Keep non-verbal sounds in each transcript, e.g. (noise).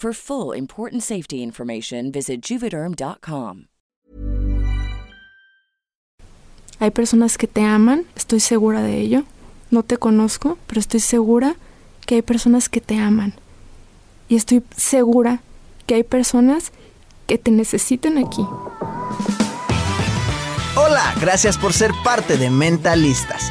For full important safety information, visit juvederm.com. Hay personas que te aman, estoy segura de ello. No te conozco, pero estoy segura que hay personas que te aman. Y estoy segura que hay personas que te necesitan aquí. Hola, gracias por ser parte de Mentalistas.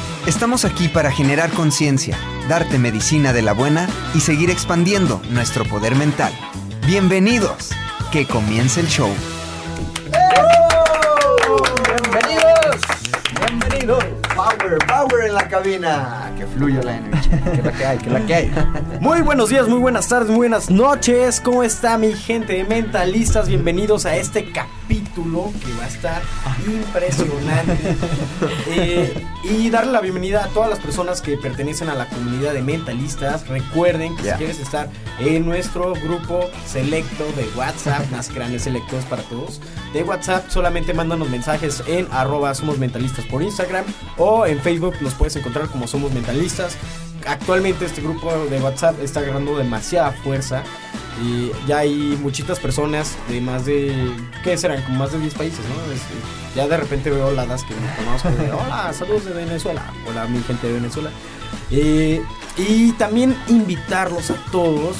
Estamos aquí para generar conciencia, darte medicina de la buena y seguir expandiendo nuestro poder mental. Bienvenidos, que comience el show. Bienvenidos, bienvenidos. Power, power en la cabina. Que fluya la energía. Que la que hay, que la que hay. Muy buenos días, muy buenas tardes, muy buenas noches. ¿Cómo está mi gente de mentalistas? Bienvenidos a este capítulo que va a estar impresionante. Eh, y darle la bienvenida a todas las personas que pertenecen a la comunidad de mentalistas. Recuerden que si quieres estar en nuestro grupo selecto de WhatsApp, más grandes selectos para todos, de WhatsApp, solamente mándanos mensajes en arroba somos mentalistas por Instagram o en Facebook nos puedes encontrar como somos mentalistas. Actualmente este grupo de WhatsApp está agarrando demasiada fuerza y ya hay muchitas personas de más de, ¿qué serán? Como más de 10 países, ¿no? Este, ya de repente veo oladas que me conozco de, (laughs) hola, saludos de Venezuela, hola mi gente de Venezuela. Eh, y también invitarlos a todos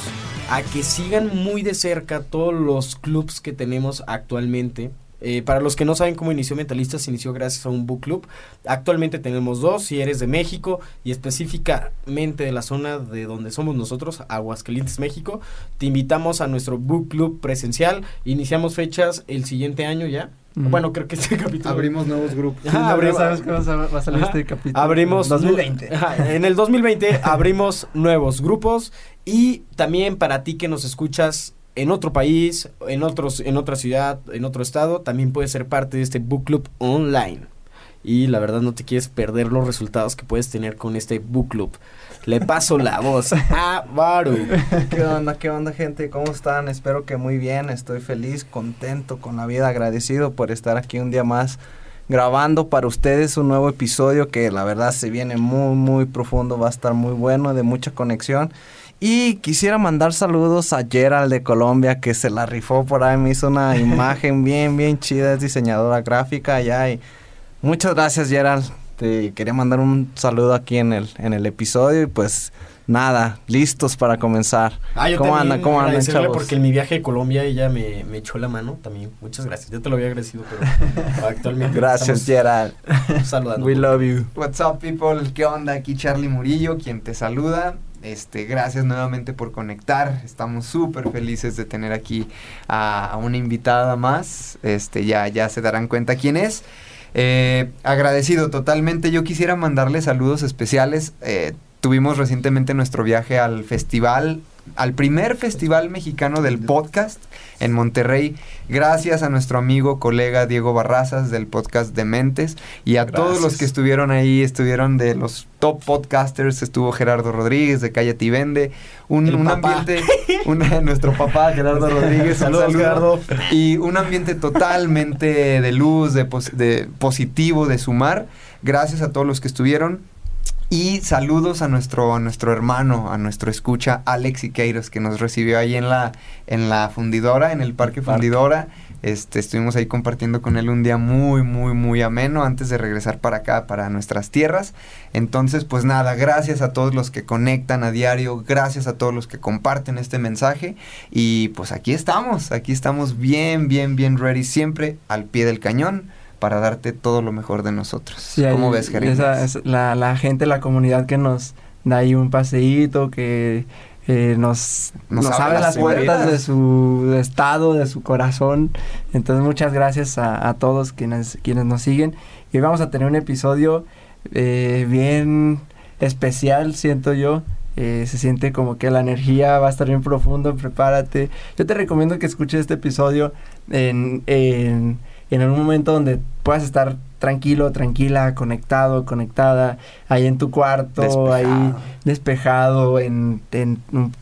a que sigan muy de cerca todos los clubs que tenemos actualmente. Eh, para los que no saben cómo inició Mentalistas, inició gracias a un book club. Actualmente tenemos dos, si eres de México y específicamente de la zona de donde somos nosotros, Aguascalientes, México, te invitamos a nuestro book club presencial. Iniciamos fechas el siguiente año ya. Bueno, creo que este (laughs) capítulo... Abrimos nuevos grupos. Ajá, Sí, abrimos- sabes que va a, va a salir Ajá. este capítulo. Abrimos 2020. Ajá, en el 2020 (laughs) abrimos nuevos grupos y también para ti que nos escuchas en otro país, en otros en otra ciudad, en otro estado, también puedes ser parte de este book club online. Y la verdad no te quieres perder los resultados que puedes tener con este book club. Le paso la voz a Baru. (laughs) ¿Qué onda, qué onda, gente? ¿Cómo están? Espero que muy bien. Estoy feliz, contento con la vida, agradecido por estar aquí un día más grabando para ustedes un nuevo episodio que la verdad se viene muy, muy profundo, va a estar muy bueno, de mucha conexión. Y quisiera mandar saludos a Gerald de Colombia que se la rifó por ahí, me hizo una (laughs) imagen bien, bien chida, es diseñadora gráfica allá y muchas gracias Gerald. Te quería mandar un saludo aquí en el, en el episodio y pues nada, listos para comenzar. Ah, yo ¿Cómo andan? ¿Cómo andan, chavos? porque en mi viaje a Colombia ella me, me echó la mano también. Muchas gracias. Ya te lo había agradecido, pero (laughs) actualmente Gracias, Gerald. saludando. We love you. What's up, people? ¿Qué onda? Aquí Charlie Murillo, quien te saluda. Este, gracias nuevamente por conectar. Estamos súper felices de tener aquí a, una invitada más. Este, ya, ya se darán cuenta quién es. Eh, agradecido totalmente. Yo quisiera mandarle saludos especiales. eh, tuvimos recientemente nuestro viaje al festival, al primer festival mexicano del podcast en Monterrey, gracias a nuestro amigo, colega Diego Barrazas del podcast Dementes y a todos los que estuvieron ahí, estuvieron de los top podcasters, estuvo Gerardo Rodríguez de Cállate y Vende, un, un ambiente, (laughs) (laughs) nuestro papá Gerardo Rodríguez, un Saludos, saludo. Gerardo. Y un ambiente totalmente de luz, de, pos- de positivo, de sumar. Gracias a todos los que estuvieron. Y saludos a nuestro, a nuestro hermano, a nuestro escucha, Alex Iqueiros, que nos recibió ahí en la, en la fundidora, en el Parque Fundidora. Este, estuvimos ahí compartiendo con él un día muy, muy, muy ameno antes de regresar para acá, para nuestras tierras. Entonces, pues nada, gracias a todos los que conectan a diario, gracias a todos los que comparten este mensaje. Y pues aquí estamos, aquí estamos bien, bien, bien ready, siempre al pie del cañón para darte todo lo mejor de nosotros. Sí, ¿Cómo ves, Jeremy? esa es la, la gente, la comunidad que nos da ahí un paseíto, que eh, nos, Nos nos, abre las puertas de su estado, de su corazón. Entonces, muchas gracias a, a todos quienes, quienes nos siguen. Y vamos a tener un episodio eh, bien especial, siento yo. Eh, se siente como que la energía va a estar bien profundo, prepárate. Yo te recomiendo que escuches este episodio en, en, en un momento donde puedas estar tranquilo, tranquila, conectado, conectada, ahí en tu cuarto, Despejado. ahí despejado, en, en un,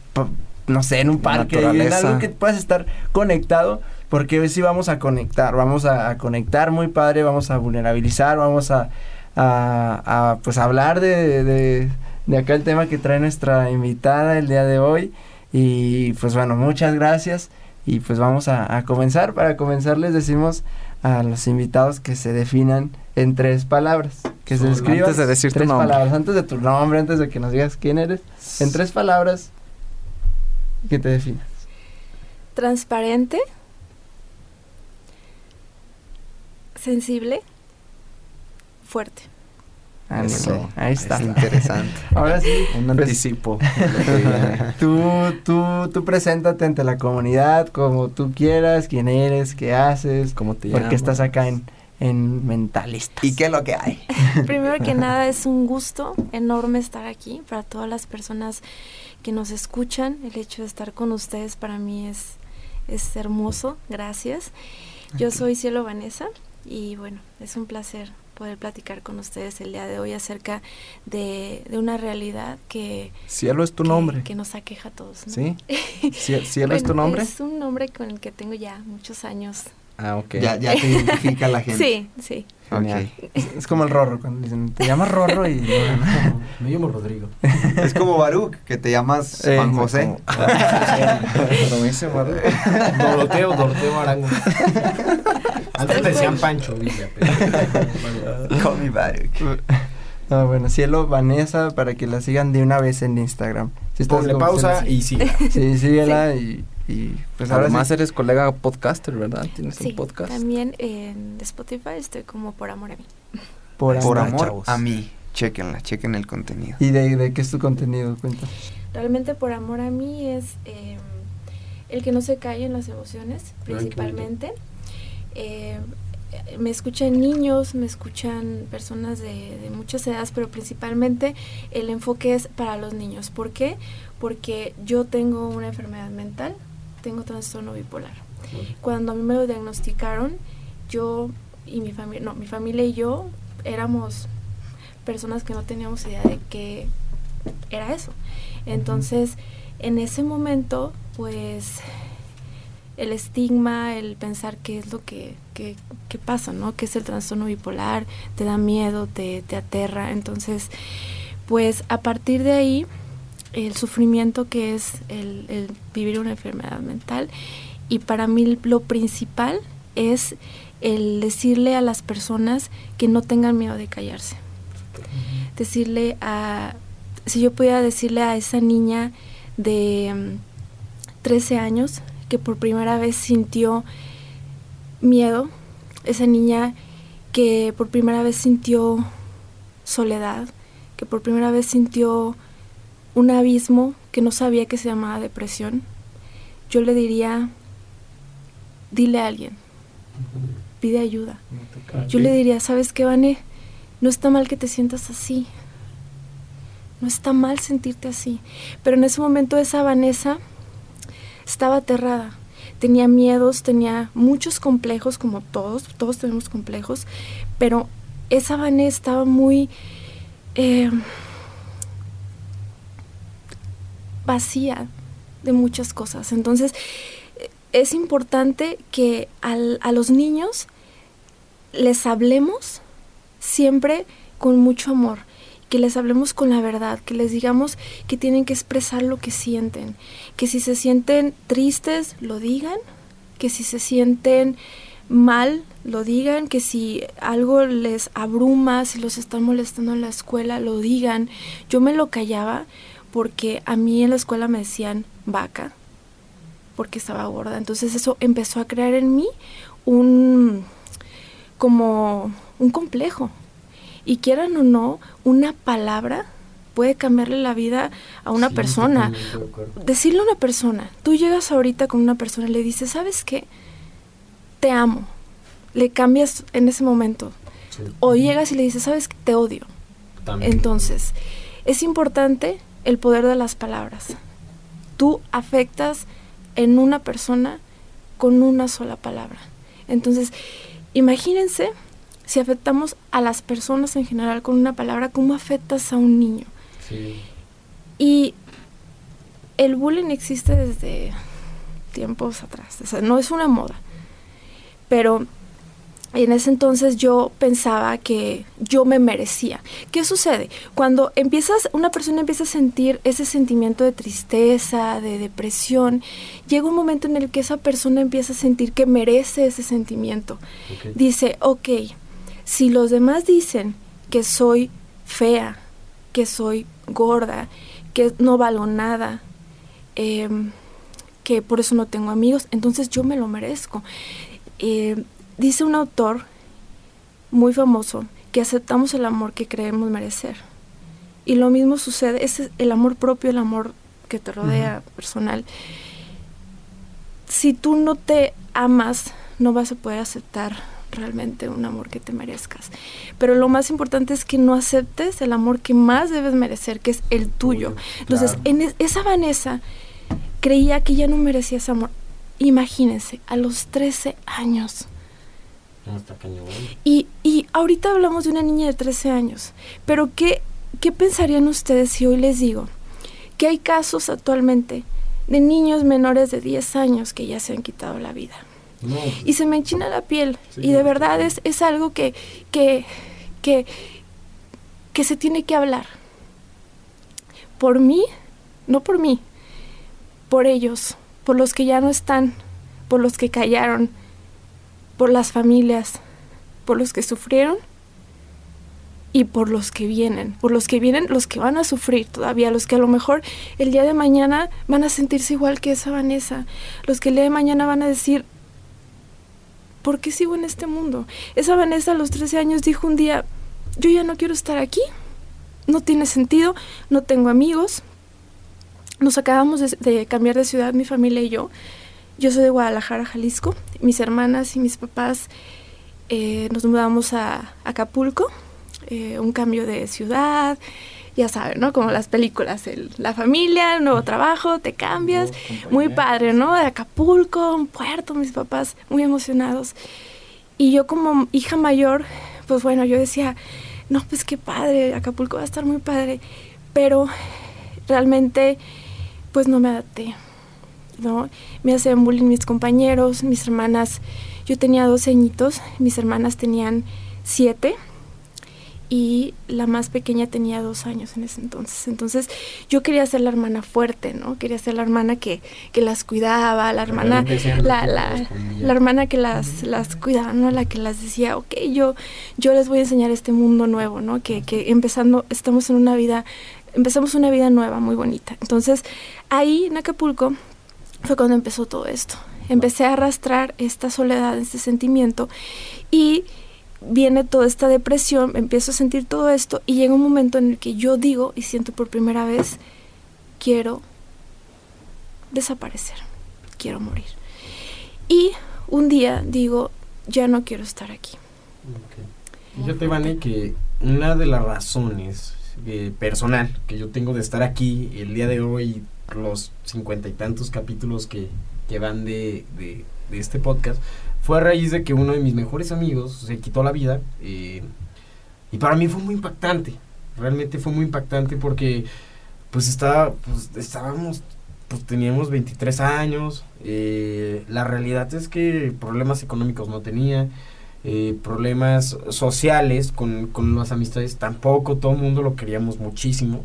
no sé, en un parque, en algo que puedas estar conectado, porque hoy sí vamos a conectar, vamos a, a conectar muy padre, vamos a vulnerabilizar, vamos a, a, a, pues hablar de, de, de acá el tema que trae nuestra invitada el día de hoy. Y pues bueno, muchas gracias. Y pues vamos a comenzar. Para comenzar les decimos a los invitados que se definan en tres palabras. Que se describan antes de decir tu tres nombre. palabras. Antes de tu nombre, antes de que nos digas quién eres. En tres palabras que te definas. Transparente. Sensible. Fuerte. Eso. Ahí está. Es interesante. (laughs) Ahora sí, Un pues, anticipo. (laughs) Tú, tú, tú preséntate ante la comunidad como tú quieras, quién eres, qué haces, ¿Cómo te porque llamas? estás acá en, en Mentalistas. ¿Y qué es lo que hay? (laughs) Primero que nada es un gusto enorme estar aquí para todas las personas que nos escuchan. El hecho de estar con ustedes para mí es, es hermoso. Gracias. Yo soy Cielo Vanessa y bueno, es un placer poder platicar con ustedes el día de hoy acerca de, de una realidad que, Cielo es tu que- nombre. que nos aqueja a todos. ¿no? ¿Sí? (laughs) Cie- ¿Cielo es tu nombre? Es un nombre con el que tengo ya muchos años. Ah, ok. Ya, ya te identifica la (laughs) gente. Sí, sí. Genial. Ok. Es, como el Rorro, cuando dicen, te llamas Rorro y... (laughs) Me llamo Rodrigo. Es como Baruch, que te llamas Eh, Juan José. Como- Pero me dice Maru. Doroteo, Doroteo Arango. Antes decían Pancho Villa. (laughs) Call me Baruch. No, bueno, Cielo Vanessa, para que la sigan de una vez en Instagram. Si estás Ponle pausa y sí. Sí, síguela y, y pues ahora Además sí. eres colega podcaster, ¿verdad? Tienes Sí, un podcast. también en Spotify estoy como por amor a mí. Por, Por amor. amor chavos. a mí. Chequenla, chequen el contenido. ¿Y de, de qué es tu contenido? Cuenta. Realmente por amor a mí es eh, el que no se callen las emociones, principalmente. Eh, me escuchan niños, me escuchan personas de, de muchas edades, pero principalmente el enfoque es para los niños. ¿Por qué? Porque yo tengo una enfermedad mental, tengo trastorno bipolar. Cuando a mí me lo diagnosticaron, yo y mi familia, no, mi familia y yo éramos personas que no teníamos idea de qué era eso. Entonces, en ese momento, pues el estigma, el pensar qué es lo que, que, que pasa, ¿no? ¿Qué es el trastorno bipolar? Te da miedo, te, te aterra. Entonces, pues a partir de ahí, el sufrimiento que es el, el vivir una enfermedad mental. Y para mí lo principal es el decirle a las personas que no tengan miedo de callarse. Decirle a, si yo pudiera decirle a esa niña de mm, 13 años que por primera vez sintió miedo, esa niña que por primera vez sintió soledad, que por primera vez sintió un abismo que no sabía que se llamaba depresión, yo le diría, dile a alguien, pide ayuda. Yo le diría, ¿sabes qué, Vane? No está mal que te sientas así. no está mal sentirte así. Pero en ese momento esa Vanessa estaba aterrada, tenía miedos, tenía muchos complejos, como todos, todos tenemos complejos, pero esa Vanessa estaba muy eh, vacía de muchas cosas. Entonces, es importante que a los niños les hablemos siempre con mucho amor, que les hablemos con la verdad, que les digamos que tienen que expresar lo que sienten, que si se sienten tristes, lo digan, que si se sienten mal, lo digan, que si algo les abruma, si los están molestando en la escuela, lo digan. Yo me lo callaba porque a mí en la escuela me decían vaca, porque estaba gorda. Entonces eso empezó a crear en mí un como un complejo. Y quieran o no, una palabra puede cambiarle la vida a una persona. Decirle a una persona, tú llegas ahorita con una persona y le dices, ¿sabes qué? Te amo. Le cambias en ese momento. O llegas y le dices, ¿sabes qué? Te odio. Entonces, es importante el poder de las palabras. Tú afectas en una persona con una sola palabra. Entonces, imagínense si afectamos a las personas en general con una palabra, ¿cómo afectas a un niño? Y el bullying existe desde tiempos atrás, o sea, no es una moda, pero en ese entonces yo pensaba que yo me merecía. ¿Qué sucede? Cuando empiezas, una persona empieza a sentir ese sentimiento de tristeza, de depresión, llega un momento en el que esa persona empieza a sentir que merece ese sentimiento. Dice, ok, si los demás dicen que soy fea, que soy gorda, que no valgo nada, em, que por eso no tengo amigos, entonces yo me lo merezco. Eh, Dice un autor muy famoso que aceptamos el amor que creemos merecer. Y lo mismo sucede, es el amor propio, el amor que te rodea, personal. Si tú no te amas, no vas a poder aceptar realmente un amor que te merezcas. Pero lo más importante es que no aceptes el amor que más debes merecer, que es el tuyo. Entonces, en esa Vanessa creía que ya no merecía ese amor. Imagínense, a los 13 años y, y ahorita hablamos de una niña de 13 años, pero ¿qué, ¿qué pensarían ustedes si hoy les digo que hay casos actualmente de niños menores de 10 años que ya se han quitado la vida? Y se me enchina la piel. y de verdad es, es algo que, que, que, que se tiene que hablar. Por mí, no por mí, por ellos, por los que ya no están, por los que callaron, por las familias, por los que sufrieron y por los que vienen, por los que vienen, los que van a sufrir todavía, los que a lo mejor el día de mañana van a sentirse igual que esa Vanessa, los que el día de mañana van a decir, ¿por qué sigo en este mundo? Esa Vanessa a los 13 años dijo un día, yo ya no quiero estar aquí, no tiene sentido, no tengo amigos, nos acabamos de, cambiar de ciudad mi familia y yo, yo soy de Guadalajara, Jalisco. Mis hermanas y mis papás eh, nos mudamos a Acapulco, eh, un cambio de ciudad, ya saben, ¿no? Como las películas, la familia, el nuevo trabajo, te cambias, muy padre, ¿no? De Acapulco, un puerto, mis papás muy emocionados. Y yo como hija mayor, pues bueno, yo decía, no, pues qué padre, Acapulco va a estar muy padre, pero realmente, pues no me adapté. Me hacían bullying mis compañeros, mis hermanas. Yo tenía dos añitos, mis hermanas tenían siete y la más pequeña tenía dos años en ese entonces. Entonces yo quería ser la hermana fuerte, ¿no? Quería ser la hermana que, que las cuidaba, la hermana, la, la, la, hermana que las, las cuidaba, ¿no? La que las decía, ok, yo, yo les voy a enseñar este mundo nuevo, ¿no? Que, que empezando, estamos en una vida, empezamos una vida nueva, muy bonita. Entonces ahí en Acapulco fue cuando empezó todo esto. Empecé a arrastrar esta soledad, este sentimiento y viene toda esta depresión, empiezo a sentir todo esto y llega un momento en el que yo digo y siento por primera vez, quiero desaparecer, quiero morir. Y un día digo, ya no quiero estar aquí. Okay. Fíjate, Vane, que una de las razones, eh, personal que yo tengo de estar aquí el día de hoy, los cincuenta y tantos capítulos que, que van de, de, de este podcast, fue a raíz de que uno de mis mejores amigos se quitó la vida. eh, y para mí fue muy impactante. Realmente fue muy impactante porque pues estaba, pues estábamos, pues teníamos 23 años. eh, la realidad es que problemas económicos no tenía. eh, problemas sociales con, con las amistades tampoco. Todo el mundo lo queríamos muchísimo.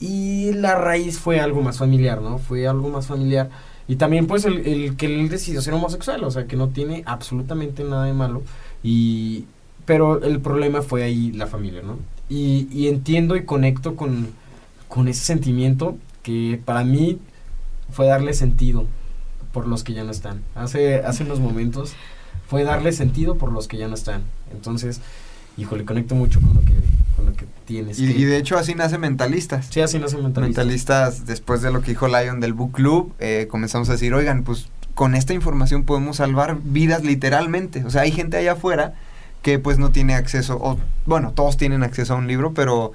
Y la raíz fue algo más familiar, ¿no? Fue algo más familiar. Y también pues el, el que él decidió ser homosexual, o sea, que no tiene absolutamente nada de malo. Y, pero el problema fue ahí la familia, ¿no? Y, y entiendo y conecto con, con ese sentimiento que para mí fue darle sentido por los que ya no están. Hace, hace unos momentos fue darle sentido por los que ya no están. Entonces, híjole, conecto mucho con lo que, con lo que tienes. Y, que- y de hecho así nace Mentalistas. sí, así no se mentaliza. Mentalistas, después de lo que dijo Lion del Book Club, eh, comenzamos a decir, oigan, pues con esta información podemos salvar vidas literalmente. O sea, hay gente allá afuera que pues no tiene acceso, o bueno, todos tienen acceso a un libro, pero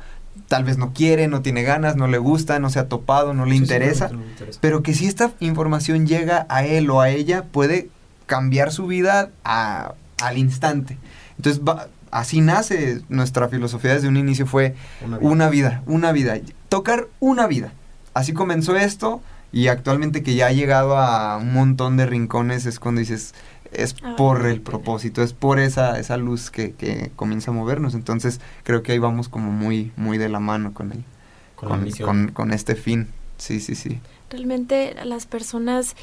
tal vez no quiere, no tiene ganas, no le gusta, no se ha topado, no le Sí, sí, interesa. no, no me interesa. Pero que si esta información llega a él o a ella, puede cambiar su vida a- al instante. Entonces, va- así nace nuestra filosofía desde un inicio, fue Una vida. una vida, una vida. Tocar una vida. Así comenzó esto y actualmente que ya ha llegado a un montón de rincones es cuando dices, es Ah, por el propósito, es por esa, esa luz que, que comienza a movernos. Entonces creo que ahí vamos como muy, muy de la mano con, el, con, con- con este fin. Sí, sí, sí. Realmente las personas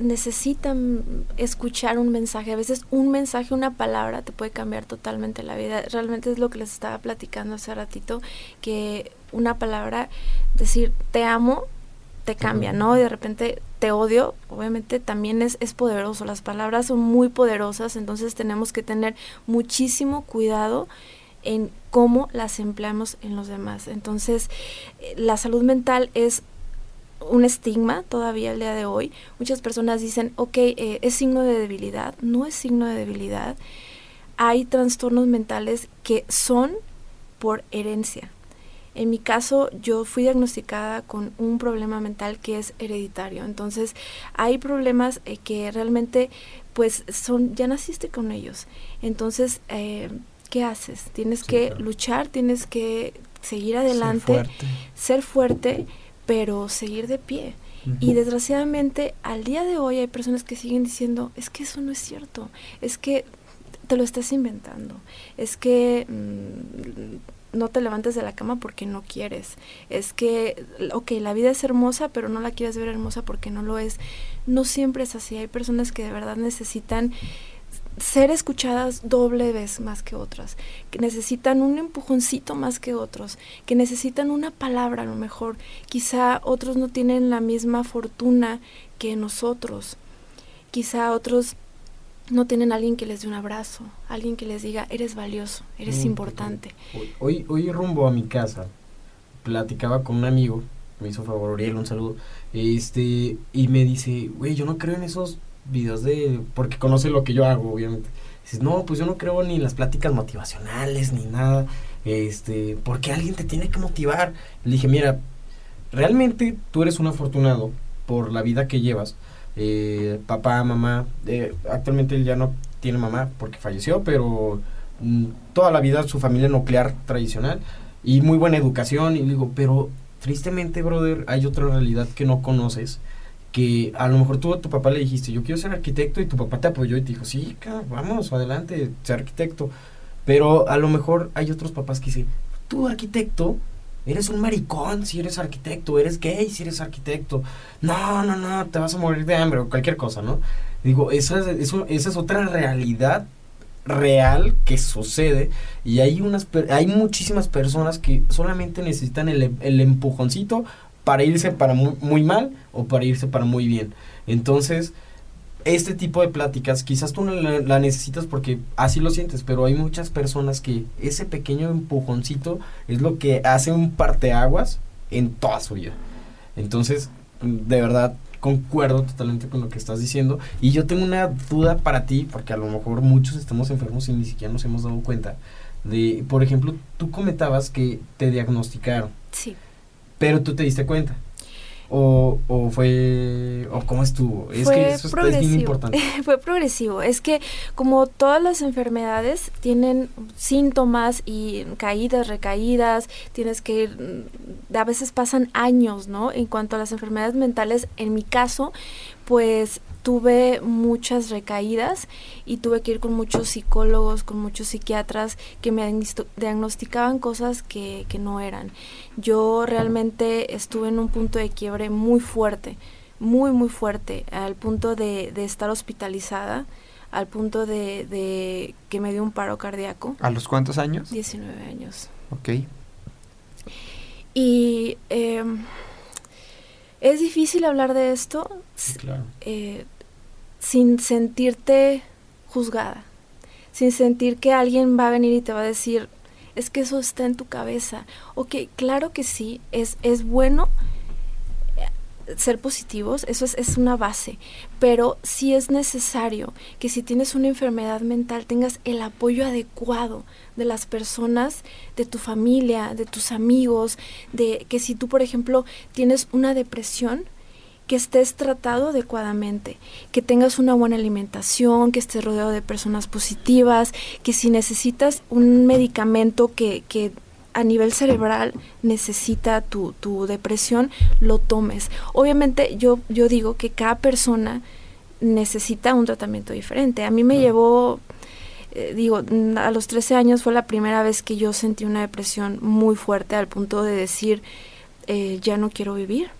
necesitan escuchar un mensaje. A veces un mensaje, una palabra te puede cambiar totalmente la vida. Realmente es lo que les estaba platicando hace ratito, que una palabra, decir te amo, te cambia, ¿no? Y de repente te odio, obviamente también es, es poderoso. Las palabras son muy poderosas, entonces tenemos que tener muchísimo cuidado en cómo las empleamos en los demás. Entonces, eh, la salud mental es un estigma todavía el día de hoy. Muchas personas dicen, ok, eh, es signo de debilidad. No es signo de debilidad. Hay trastornos mentales que son por herencia. En mi caso, yo fui diagnosticada con un problema mental que es hereditario. Entonces, hay problemas eh, que realmente, pues, son, ya naciste con ellos. Entonces, eh, ¿qué haces? Tienes Sí, que claro. luchar, tienes que seguir adelante, ser fuerte, pero seguir de pie. Y desgraciadamente al día de hoy hay personas que siguen diciendo, es que eso no es cierto, es que te lo estás inventando, es que mm, no te levantes de la cama porque no quieres, es que, ok, la vida es hermosa, pero no la quieres ver hermosa porque no lo es. No siempre es así, hay personas que de verdad necesitan ser escuchadas doble vez más que otras, que necesitan un empujoncito más que otros, que necesitan una palabra a lo mejor. Quizá otros no tienen la misma fortuna que nosotros. Quizá otros no tienen alguien que les dé un abrazo, alguien que les diga, eres valioso, eres Mm, importante. Hoy, hoy, rumbo a mi casa, platicaba con un amigo, me hizo favor, un saludo, este, y me dice, güey, yo no creo en esos videos de, porque conoce lo que yo hago, obviamente. Dices, no, pues yo no creo ni las pláticas motivacionales, ni nada, este, porque alguien te tiene que motivar. Le dije, mira, realmente tú eres un afortunado por la vida que llevas, eh, papá, mamá, eh, actualmente él ya no tiene mamá porque falleció, pero mm, toda la vida su familia nuclear tradicional y muy buena educación y digo, pero tristemente, brother, hay otra realidad que no conoces que a lo mejor tú a tu papá le dijiste, yo quiero ser arquitecto y tu papá te apoyó y te dijo, sí, cabrón, vamos, adelante, ser arquitecto. Pero a lo mejor hay otros papás que dicen, tú arquitecto, eres un maricón si eres arquitecto, eres gay si eres arquitecto. No, no, no, te vas a morir de hambre o cualquier cosa, ¿no? Digo, esa es, eso- esa es otra realidad real que sucede y hay unas hay muchísimas personas que solamente necesitan el, el empujoncito para irse para muy, mal o para irse para muy bien. Entonces este tipo de pláticas quizás tú no la, la necesitas porque así lo sientes pero hay muchas personas que ese pequeño empujoncito es lo que hace un parteaguas en toda su vida. Entonces de verdad concuerdo totalmente con lo que estás diciendo. Y yo tengo una duda para ti porque a lo mejor muchos estamos enfermos y ni siquiera nos hemos dado cuenta de, por ejemplo, tú comentabas que te diagnosticaron, Sí. Pero tú te diste cuenta. O, o fue, o cómo estuvo. Es Fue que eso está- es bien progresivo. importante. (laughs) Fue progresivo. Es que como todas las enfermedades tienen síntomas y caídas, recaídas, tienes que ir, mm, a veces pasan años, ¿no? En cuanto a las enfermedades mentales, en mi caso, pues tuve muchas recaídas y tuve que ir con muchos psicólogos, con muchos psiquiatras que me diagnosticaban cosas que, que no eran. Yo realmente estuve en un punto de quiebre muy fuerte, muy, muy fuerte, al punto de, de estar hospitalizada, al punto de, de que me dio un paro cardíaco. ¿A los cuántos años? 19 años. Ok. Y em, es difícil hablar de esto claro. eh, sin sentirte juzgada, sin sentir que alguien va a venir y te va a decir, es que eso está en tu cabeza. Ok, claro que sí, es, es bueno ser positivos, eso es, es una base, pero sí es necesario que si tienes una enfermedad mental tengas el apoyo adecuado de las personas, de tu familia, de tus amigos, de que si tú, por ejemplo, tienes una depresión, que estés tratado adecuadamente, que tengas una buena alimentación, que estés rodeado de personas positivas, que si necesitas un medicamento que, que a nivel cerebral necesita tu, tu depresión, lo tomes. Obviamente yo, yo digo que cada persona necesita un tratamiento diferente. A mí me llevó, eh, digo, a los 13 años fue la primera vez que yo sentí una depresión muy fuerte al punto de decir, eh, ya no quiero vivir.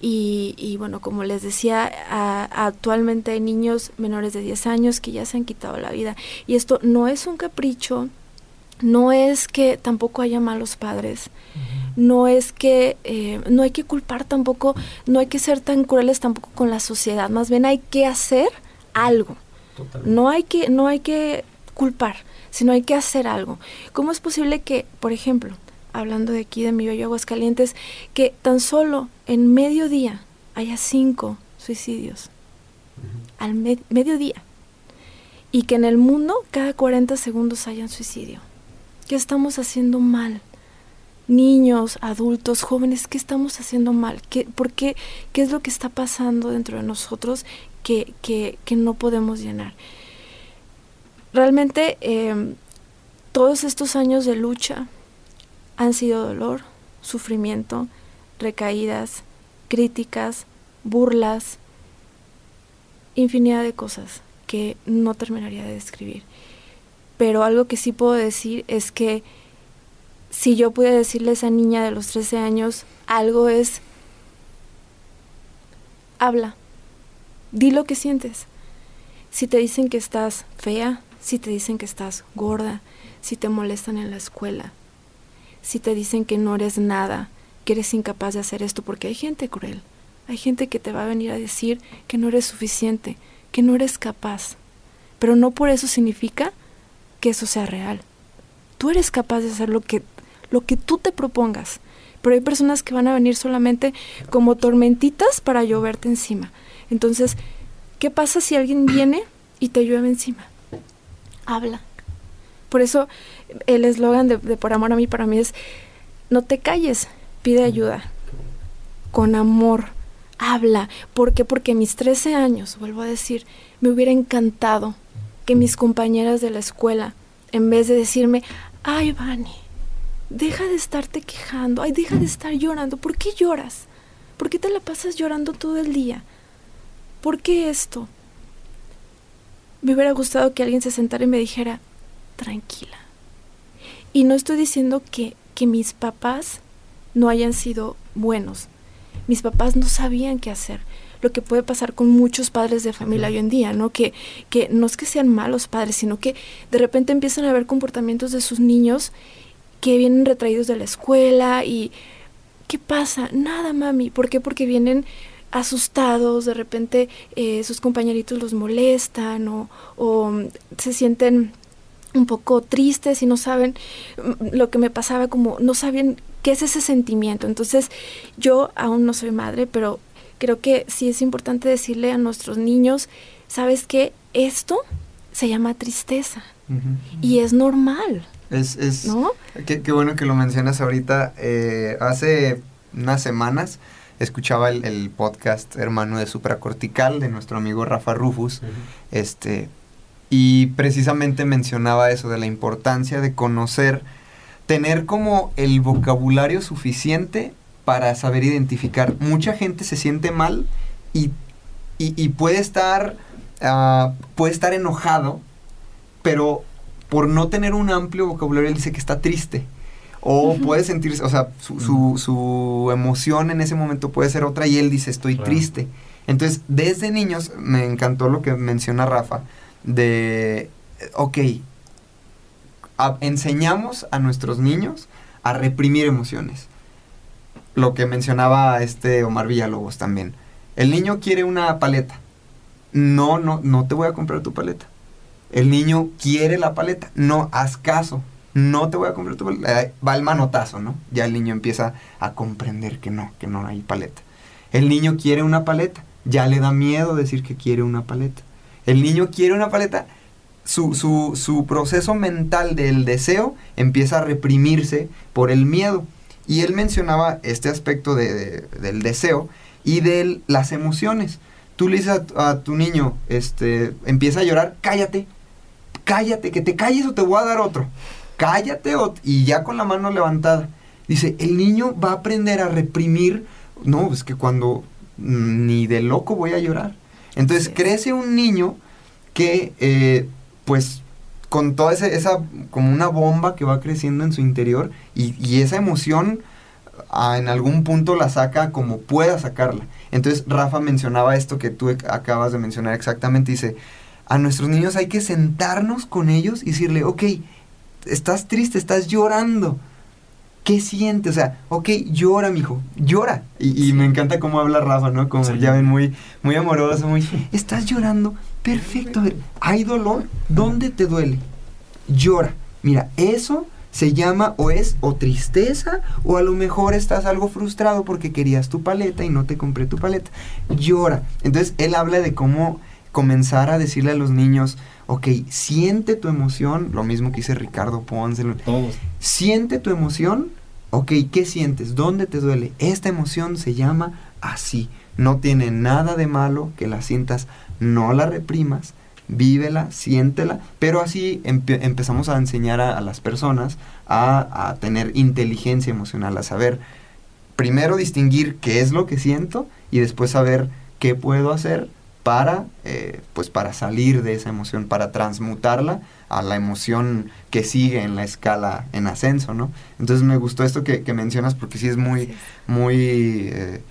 Y, y bueno, como les decía, a- actualmente hay niños menores de 10 años que ya se han quitado la vida. Y esto no es un capricho, no es que tampoco haya malos padres, no es que eh, no hay que culpar tampoco, no hay que ser tan crueles tampoco con la sociedad, más bien hay que hacer algo. Totalmente. No hay que, no hay que culpar, sino hay que hacer algo. ¿Cómo es posible que, por ejemplo, hablando de aquí de mi bello Aguascalientes, que tan solo en mediodía haya cinco suicidios? Al me- mediodía. Y que en el mundo cada 40 segundos haya un suicidio. ¿Qué estamos haciendo mal? Niños, adultos, jóvenes, ¿qué estamos haciendo mal? ¿Qué, ¿Por qué? ¿Qué es lo que está pasando dentro de nosotros que, que, que no podemos llenar? Realmente eh, todos estos años de lucha han sido dolor, sufrimiento, recaídas, críticas, burlas, infinidad de cosas que no terminaría de describir. Pero algo que sí puedo decir es que si yo pude decirle a esa niña de los 13 años algo es, habla, di lo que sientes. Si te dicen que estás fea, si te dicen que estás gorda, si te molestan en la escuela, si te dicen que no eres nada, que eres incapaz de hacer esto, porque hay gente cruel, hay gente que te va a venir a decir que no eres suficiente, que no eres capaz, pero no por eso significa que eso sea real. Tú eres capaz de hacer lo que, lo que tú te propongas, pero hay personas que van a venir solamente como tormentitas para lloverte encima. Entonces, ¿qué pasa si alguien viene y te llueve encima? Habla. Por eso el eslogan de, de Por Amor a mí para mí es, no te calles, pide ayuda. Con amor, habla. ¿Por qué? Porque mis 13 años, vuelvo a decir, me hubiera encantado que mis compañeras de la escuela, en vez de decirme, ay, Vani, deja de estarte quejando, ay, deja de estar llorando, ¿por qué lloras? ¿Por qué te la pasas llorando todo el día? ¿Por qué esto? Me hubiera gustado que alguien se sentara y me dijera, tranquila. Y no estoy diciendo que, que mis papás no hayan sido buenos. Mis papás no sabían qué hacer. Lo que puede pasar con muchos padres de familia hoy en día, ¿no? Que, que no es que sean malos padres, sino que de repente empiezan a ver comportamientos de sus niños que vienen retraídos de la escuela y ¿qué pasa? Nada, mami. ¿Por qué? Porque vienen asustados, de repente eh, sus compañeritos los molestan o, o mm, se sienten un poco tristes y no saben mm, lo que me pasaba como no saben qué es ese sentimiento. Entonces yo aún no soy madre, pero creo que sí es importante decirle a nuestros niños, ¿sabes qué? Esto se llama tristeza y es normal. Es, es ¿no? Qué, qué bueno que lo mencionas ahorita. Eh, hace unas semanas escuchaba el, el podcast hermano de supracortical de nuestro amigo Rafa Rufus. Este, y precisamente mencionaba eso de la importancia de conocer, tener como el vocabulario suficiente para saber identificar. Mucha gente se siente mal y, y- y puede estar ah, puede estar enojado, pero por no tener un amplio vocabulario él dice que está triste. O puede sentirse, o sea, su, su- su emoción en ese momento puede ser otra y él dice estoy Claro. triste. Entonces, desde niños me encantó lo que menciona Rafa, de, ok, a- enseñamos a nuestros niños a reprimir emociones. Lo que mencionaba este Omar Villalobos también. El niño quiere una paleta. No, no, no te voy a comprar tu paleta. El niño quiere la paleta. No, haz caso. No te voy a comprar tu paleta. Va el manotazo, ¿no? Ya el niño empieza a comprender que no, que no hay paleta. El niño quiere una paleta. Ya le da miedo decir que quiere una paleta. El niño quiere una paleta. Su, su, su proceso mental del deseo empieza a reprimirse por el miedo. Y él mencionaba este aspecto de- de- del deseo y de las emociones. Tú le dices a, tu- a tu niño, este, empieza a llorar, cállate, cállate, que te calles o te voy a dar otro. Cállate o- y ya con la mano levantada. Dice, el niño va a aprender a reprimir. No, es que cuando mm, ni de loco voy a llorar. Entonces crece un niño que, eh, pues, con toda ese- esa, como una bomba que va creciendo en su interior y, y esa emoción ah, en algún punto la saca como pueda sacarla. Entonces Rafa mencionaba esto que tú ac- acabas de mencionar exactamente, dice, a nuestros niños hay que sentarnos con ellos y decirle, ok, estás triste, estás llorando. ¿Qué sientes? O sea, ok, llora, mijo, llora. Y, y me encanta cómo habla Rafa, ¿no? Como Sí. ya ven, muy, muy amoroso, muy... Estás llorando, perfecto. A ver, ¿hay dolor? ¿Dónde te duele? Llora. Mira, eso se llama o es o tristeza o a lo mejor estás algo frustrado porque querías tu paleta y no te compré tu paleta. Llora. Entonces él habla de cómo comenzar a decirle a los niños, ok, siente tu emoción, lo mismo que dice Ricardo Ponce, Todos. siente tu emoción, ok, ¿qué sientes? ¿Dónde te duele? Esta emoción se llama así. No tiene nada de malo que la sientas, no la reprimas, vívela, siéntela, pero así empe- empezamos a enseñar a, a las personas a, a tener inteligencia emocional, a saber primero distinguir qué es lo que siento y después saber qué puedo hacer para, eh, pues para salir de esa emoción, para transmutarla a la emoción que sigue en la escala en ascenso, ¿no? Entonces me gustó esto que, que mencionas porque sí es muy, muy, eh,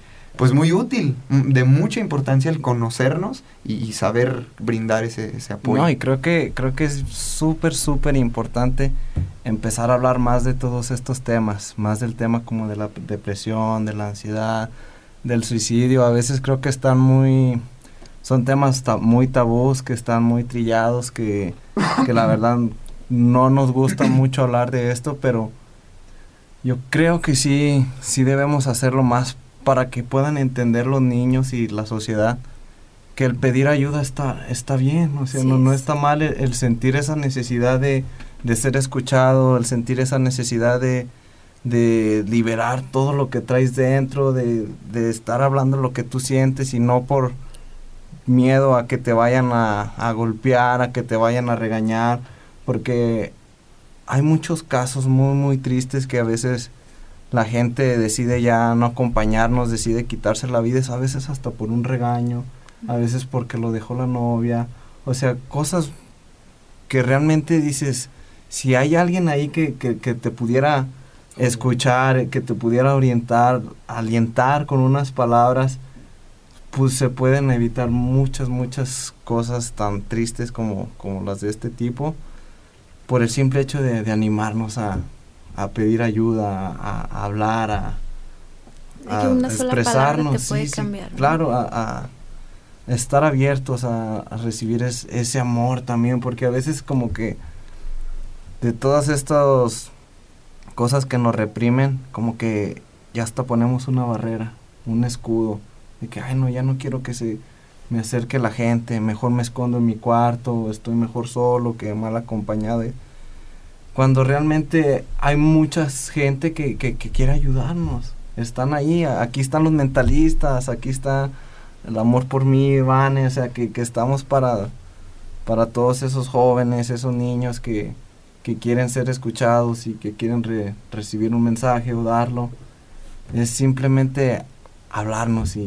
pues muy útil, m- de mucha importancia el conocernos y, saber brindar ese, apoyo. No, y creo que, creo que es súper, súper importante empezar a hablar más de todos estos temas, más del tema como de la depresión, de la ansiedad, del suicidio. A veces creo que están muy, son temas muy tabús, que están muy trillados, que, que la verdad no nos gusta mucho hablar de esto, pero yo creo que sí, sí debemos hacerlo más para que puedan entender los niños y la sociedad que el pedir ayuda está, está bien, o sea, Sí no, no es. está mal el, el sentir esa necesidad de, de ser escuchado, el sentir esa necesidad de, de liberar todo lo que traes dentro, de, de estar hablando lo que tú sientes y no por miedo a que te vayan a, a golpear, a que te vayan a regañar, porque hay muchos casos muy, muy tristes que a veces la gente decide ya no acompañarnos, decide quitarse la vida, a veces hasta por un regaño, a veces porque lo dejó la novia, o sea, cosas que realmente dices, si hay alguien ahí que, que, que te pudiera escuchar, que te pudiera orientar, alientar con unas palabras, pues se pueden evitar muchas, muchas cosas tan tristes como, como las de este tipo, por el simple hecho de animarnos a, a pedir ayuda, a, a hablar, a, te sí. Claro, a, a estar abiertos a, recibir es- ese amor también, porque a veces como que de todas estas cosas que nos reprimen, como que ya hasta ponemos una barrera, un escudo, de que, ay, no, ya no quiero que se me acerque la gente, mejor me escondo en mi cuarto, estoy mejor solo que mal acompañado. Cuando realmente hay mucha gente que, que, que quiere ayudarnos. Están ahí, aquí están los mentalistas, aquí está el amor por mí, Iván, o sea, que, que estamos para, para todos esos jóvenes, esos niños que, que quieren ser escuchados y que quieren re- recibir un mensaje o darlo. Es simplemente hablarnos y,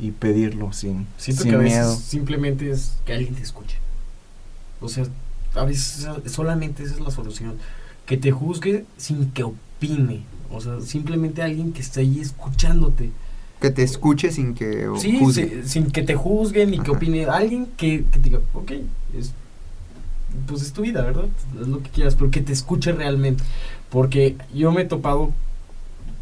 y- pedirlo sin, Siento sin que a veces miedo. simplemente es que alguien te escuche. O sea, a veces solamente esa es la solución. Que te juzgue sin que opine. O sea, simplemente alguien que esté ahí escuchándote. Que te escuche sin que Sí, juzgue. sin que te juzguen ni que opine. Alguien que, que te diga, ok, es, pues es tu vida, ¿verdad? Es lo que quieras, pero que te escuche realmente. Porque yo me he topado,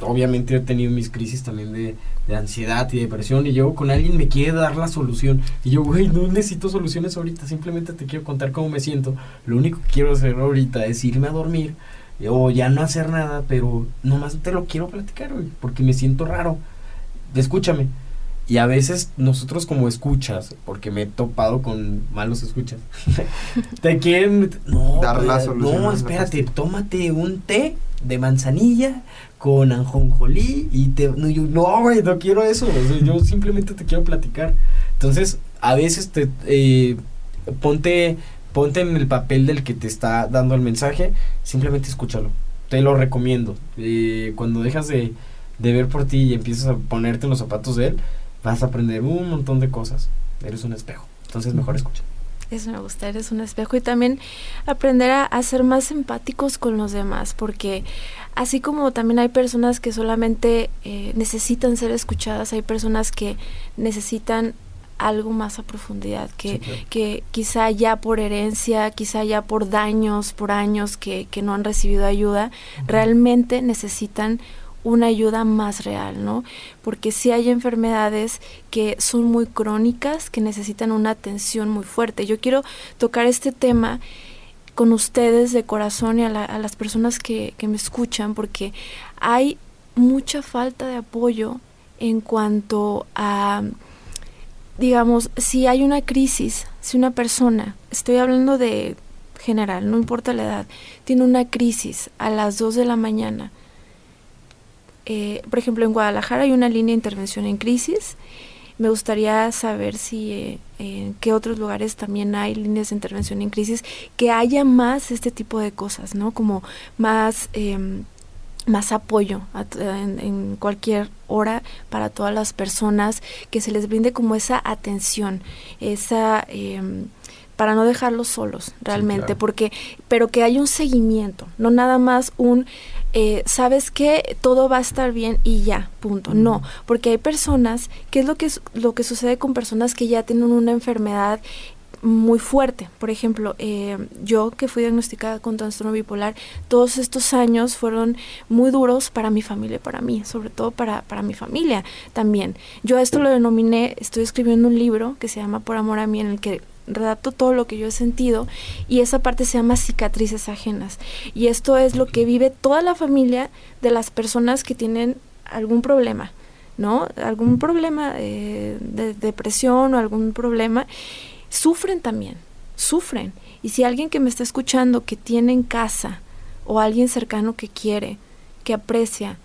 obviamente he tenido mis crisis también de, de ansiedad y depresión, y yo con alguien me quiere dar la solución. Y yo, güey, no necesito soluciones ahorita, simplemente te quiero contar cómo me siento. Lo único que quiero hacer ahorita es irme a dormir eh, o ya no hacer nada, pero nomás te lo quiero platicar, güey, porque me siento raro. Escúchame. Y a veces nosotros como escuchas, porque me he topado con malos escuchas, (laughs) te quieren... No, Dar la no espérate, tómate un té de manzanilla con anjonjolí y te... No, yo, no, güey, no quiero eso. yo simplemente te quiero platicar. Entonces, a veces te... eh, ponte, ponte en el papel del que te está dando el mensaje, simplemente escúchalo. Te lo recomiendo. Eh, cuando dejas de, de ver por ti y empiezas a ponerte en los zapatos de él, vas a aprender un montón de cosas. Eres un espejo. Entonces mejor escucha. Eso me gusta, eres un espejo y también aprender a, a ser más empáticos con los demás, porque así como también hay personas que solamente eh, necesitan ser escuchadas, hay personas que necesitan algo más a profundidad, que, Sí, claro. que quizá ya por herencia, quizá ya por daños, por años que, que no han recibido ayuda, realmente necesitan una ayuda más real, ¿no? Porque sí hay enfermedades que son muy crónicas, que necesitan una atención muy fuerte. Yo quiero tocar este tema con ustedes de corazón y a, la- a las personas que, que me escuchan, porque hay mucha falta de apoyo en cuanto a, digamos, si hay una crisis, si una persona, estoy hablando de general, no importa la edad, tiene una crisis a las 2 de la mañana, eh, por ejemplo, en Guadalajara hay una línea de intervención en crisis. Me gustaría saber si eh, en qué otros lugares también hay líneas de intervención en crisis, que haya más este tipo de cosas, ¿no? Como más, em, más apoyo a en, en cualquier hora para todas las personas, que se les brinde como esa atención, esa... em, para no dejarlos solos realmente, claro. porque, pero que haya un seguimiento, no nada más un eh, sabes que todo va a estar bien y ya, punto. No, porque hay personas, ¿qué es lo que, es- lo que sucede con personas que ya tienen una enfermedad muy fuerte? Por ejemplo, eh, yo que fui diagnosticada con trastorno bipolar, todos estos años fueron muy duros para mi familia y para mí, sobre todo para, para mi familia también. Yo a esto lo denominé, estoy escribiendo un libro que se llama Por Amor a mí, en el que redacto todo lo que yo he sentido y esa parte se llama cicatrices ajenas. Y esto es lo que vive toda la familia de las personas que tienen algún problema no algún problema eh, de depresión o algún problema sufren también sufren. Y si alguien que me está escuchando que tiene en casa o alguien cercano que quiere que aprecia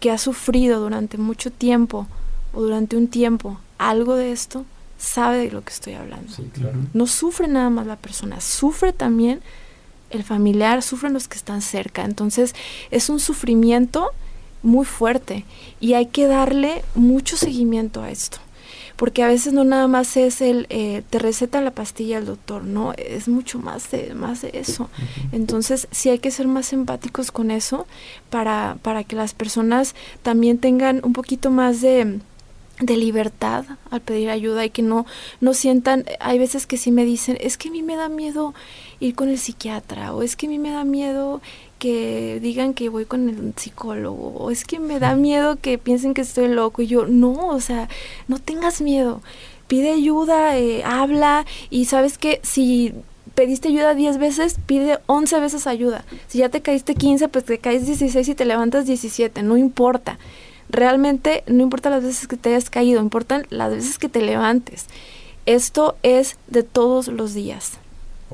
que ha sufrido durante mucho tiempo o durante un tiempo algo de esto sabe de lo que estoy hablando Sí, claro. no sufre nada más la persona, sufre también el familiar, sufren los que están cerca. Entonces es un sufrimiento muy fuerte y hay que darle mucho seguimiento a esto. Porque a veces no nada más es el, eh, te receta la pastilla el doctor, no, es mucho más de, más de eso. Entonces sí hay que ser más empáticos con eso para, para que las personas también tengan un poquito más de, de libertad al pedir ayuda y que no, no sientan, hay veces que sí me dicen, es que a mí me da miedo ir con el psiquiatra o es que a mí me da miedo que digan que voy con el psicólogo o es que me da miedo que piensen que estoy loco y yo, no, o sea, no tengas miedo, pide ayuda, eh, habla y sabes que si pediste ayuda 10 veces, pide 11 veces ayuda. Si ya te caíste 15, pues te caes 16 y te levantas 17, no importa. Realmente no importa las veces que te hayas caído, importan las veces que te levantes. Esto es de todos los días.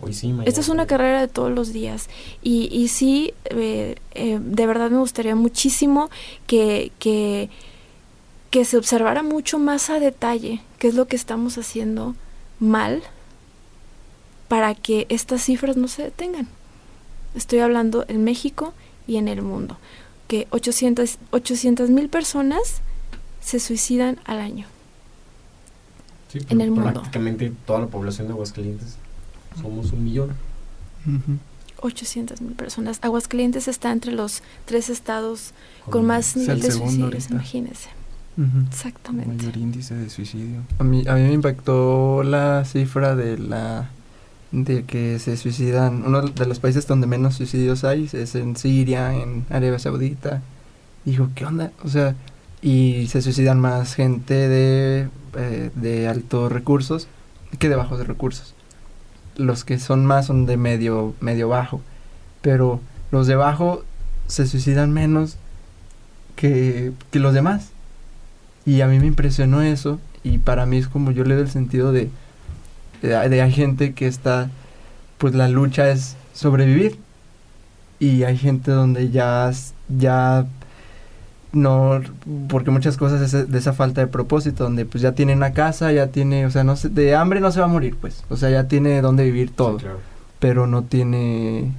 Hoy sí. Esta es una carrera de todos los días. Y, y sí, eh, eh, de verdad me gustaría muchísimo que, que, que se observara mucho más a detalle qué es lo que estamos haciendo mal para que estas cifras no se detengan. Estoy hablando en México y en el mundo. Que 800 mil personas se suicidan al año. Sí, en el mundo. Prácticamente toda la población de Aguascalientes somos un millón. 800 mil personas. Aguascalientes está entre los tres estados con más nivel de suicidios, imagínense. Exactamente. Mayor índice de suicidio. A mí, a mí me impactó la cifra de la de que se suicidan. Uno de los países donde menos suicidios hay es en Siria, en Arabia Saudita. Dijo, ¿qué onda? O sea, y se suicidan más gente de, eh, de altos recursos que de bajos recursos. Los que son más son de medio, medio bajo. Pero los de bajo se suicidan menos que, que los demás. Y a mí me impresionó eso. Y para mí es como yo le doy el sentido de, de, de hay gente que está, pues la lucha es sobrevivir. Y hay gente donde ya, ya no, porque muchas cosas es de esa falta de propósito, donde pues ya tiene una casa, ya tiene, o sea, no se- de hambre no se va a morir, pues. O sea, ya tiene donde vivir todo Sí, claro. pero no tiene,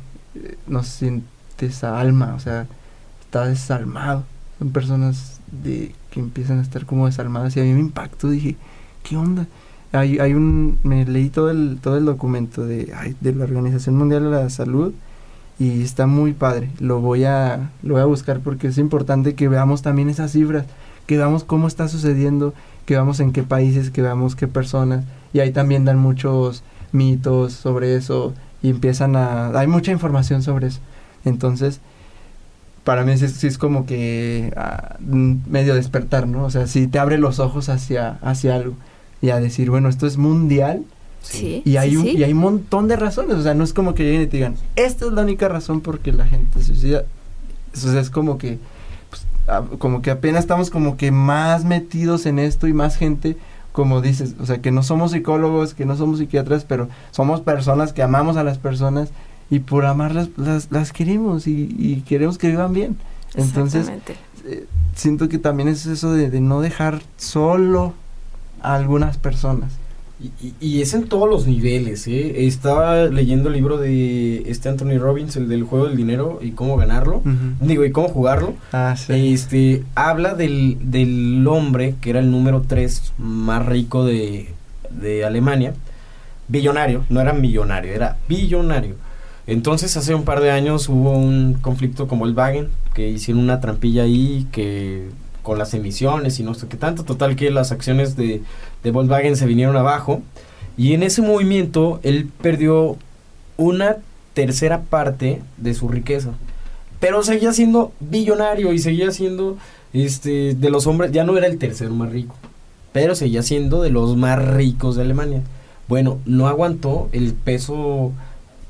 no siente esa alma, o sea, está desalmado. Son personas de, que empiezan a estar como desalmadas y a mí me impactó, dije, ¿qué onda? Hay, hay un, me leí todo el, todo el documento de, de la Organización Mundial de la Salud y está muy padre. Lo voy a, lo voy a buscar porque es importante que veamos también esas cifras, que veamos cómo está sucediendo, que veamos en qué países, que veamos qué personas. Y ahí también dan muchos mitos sobre eso y empiezan a... Hay mucha información sobre eso. Entonces, para mí sí, es- como que ah, medio despertar, ¿no? O sea, sí te abre los ojos hacia, hacia algo y a decir, bueno, esto es mundial Sí. y hay, sí, un, sí. y hay un montón de razones. O sea, no es como que lleguen y te digan, esta es la única razón por que la gente se suicida. O sea, es como que, pues, ah, como que apenas estamos como que más metidos en esto y más gente, como dices, o sea, que no somos psicólogos, que no somos psiquiatras, pero somos personas que amamos a las personas y por amarlas las, las queremos y, y queremos que vivan bien. Entonces, Exactamente. eh, siento que también es eso de, de no dejar solo a algunas personas. Y, y- y es en todos los niveles, ¿eh? Estaba leyendo el libro de este Anthony Robbins, el del juego del dinero y cómo ganarlo. Digo, y cómo jugarlo. Ah, sí. Este, habla del, del hombre que era el número 3 más rico de, de Alemania. Billonario, no era millonario, era billonario. Entonces hace un par de años hubo un conflicto con Volkswagen, que hicieron una trampilla ahí, que con las emisiones y no sé qué tanto, total que las acciones de, de Volkswagen se vinieron abajo. Y en ese movimiento él perdió una tercera parte de su riqueza. Pero seguía siendo billonario y seguía siendo este de los hombres, ya no era el tercero más rico, pero seguía siendo de los más ricos de Alemania. Bueno, no aguantó el peso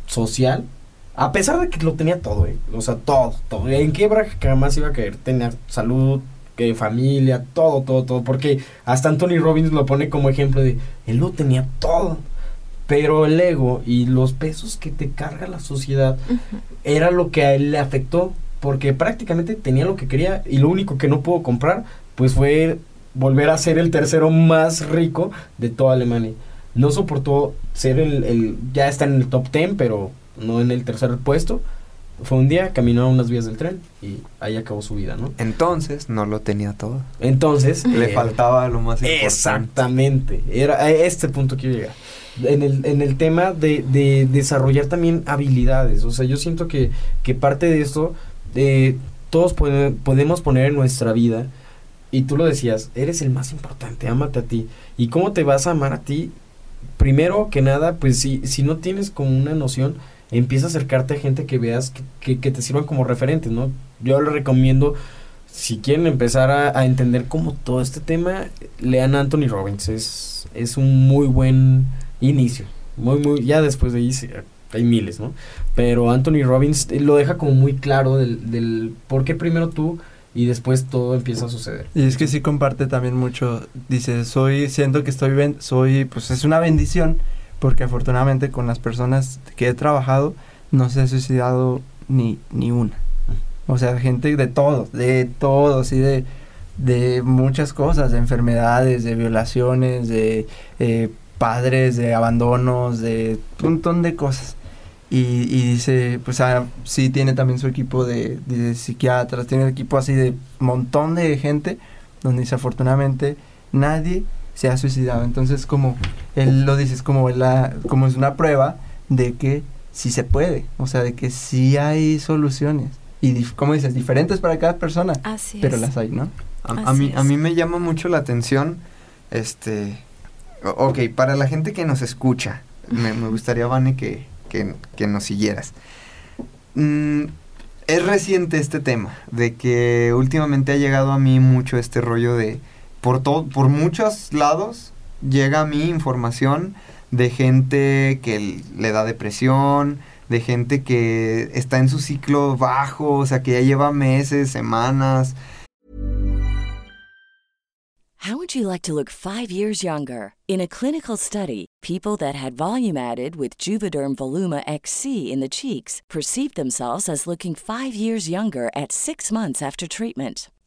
social, a pesar de que lo tenía todo, eh, o sea, todo, todo. En quiebra jamás iba a caer, tenía salud, que familia, todo, todo, todo, porque hasta Anthony Robbins lo pone como ejemplo de, él lo tenía todo, pero el ego y los pesos que te carga la sociedad era lo que a él le afectó, porque prácticamente tenía lo que quería y lo único que no pudo comprar, pues fue volver a ser el tercero más rico de toda Alemania. No soportó ser el, el ya está en el top 10, pero no en el tercer puesto. Fue un día, caminó a unas vías del tren y ahí acabó su vida, ¿no? Entonces no lo tenía todo. Entonces... Le eh, faltaba lo más importante. Exactamente. Era a este punto quiero llegar. En el, en el tema de, de desarrollar también habilidades. O sea, yo siento que, que parte de esto, eh, todos podemos poner en nuestra vida, y tú lo decías, eres el más importante, ámate a ti. ¿Y cómo te vas a amar a ti? Primero que nada, pues si, si no tienes como una noción, empieza a acercarte a gente que veas que, que, te sirvan como referentes, ¿no? Yo les recomiendo si quieren empezar a, a entender como todo este tema, lean Anthony Robbins. Es, es un muy buen inicio. Muy, muy, ya después de ahí hay miles, ¿no? Pero Anthony Robbins eh, lo deja como muy claro del, del por qué primero tú y después todo empieza a suceder. Y es que sí comparte también mucho, dice, soy, siento que estoy, ben- soy, pues es una bendición porque afortunadamente con las personas que he trabajado no se ha suicidado ni, ni una. O sea, gente de todos, de todos, y de, de muchas cosas, de enfermedades, de violaciones, de eh, padres, de abandonos, de un montón de cosas. Y, y dice, pues ah, sí tiene también su equipo de, de psiquiatras, tiene equipo así de montón de gente, donde dice, afortunadamente nadie se ha suicidado. Entonces, como él lo dice, es como, la, como es una prueba de que sí se puede, o sea, de que sí hay soluciones. Y, como dices, diferentes para cada persona, Así pero es. las hay, ¿no? A, mí, a mí me llama mucho la atención, este, ok, para la gente que nos escucha, me, me gustaría, Vane, que, que, que nos siguieras. Mm, es reciente este tema, de que últimamente ha llegado a mí mucho este rollo de, por, todo, por muchos lados, llega a mí información de gente que le da depresión, de gente que está en su ciclo bajo, o sea, que ya lleva meses, semanas, How would you like to look five years younger? In a clinical study, people that had volume added with Juvederm Voluma XC in the cheeks perceived themselves as looking five years younger at six months after treatment.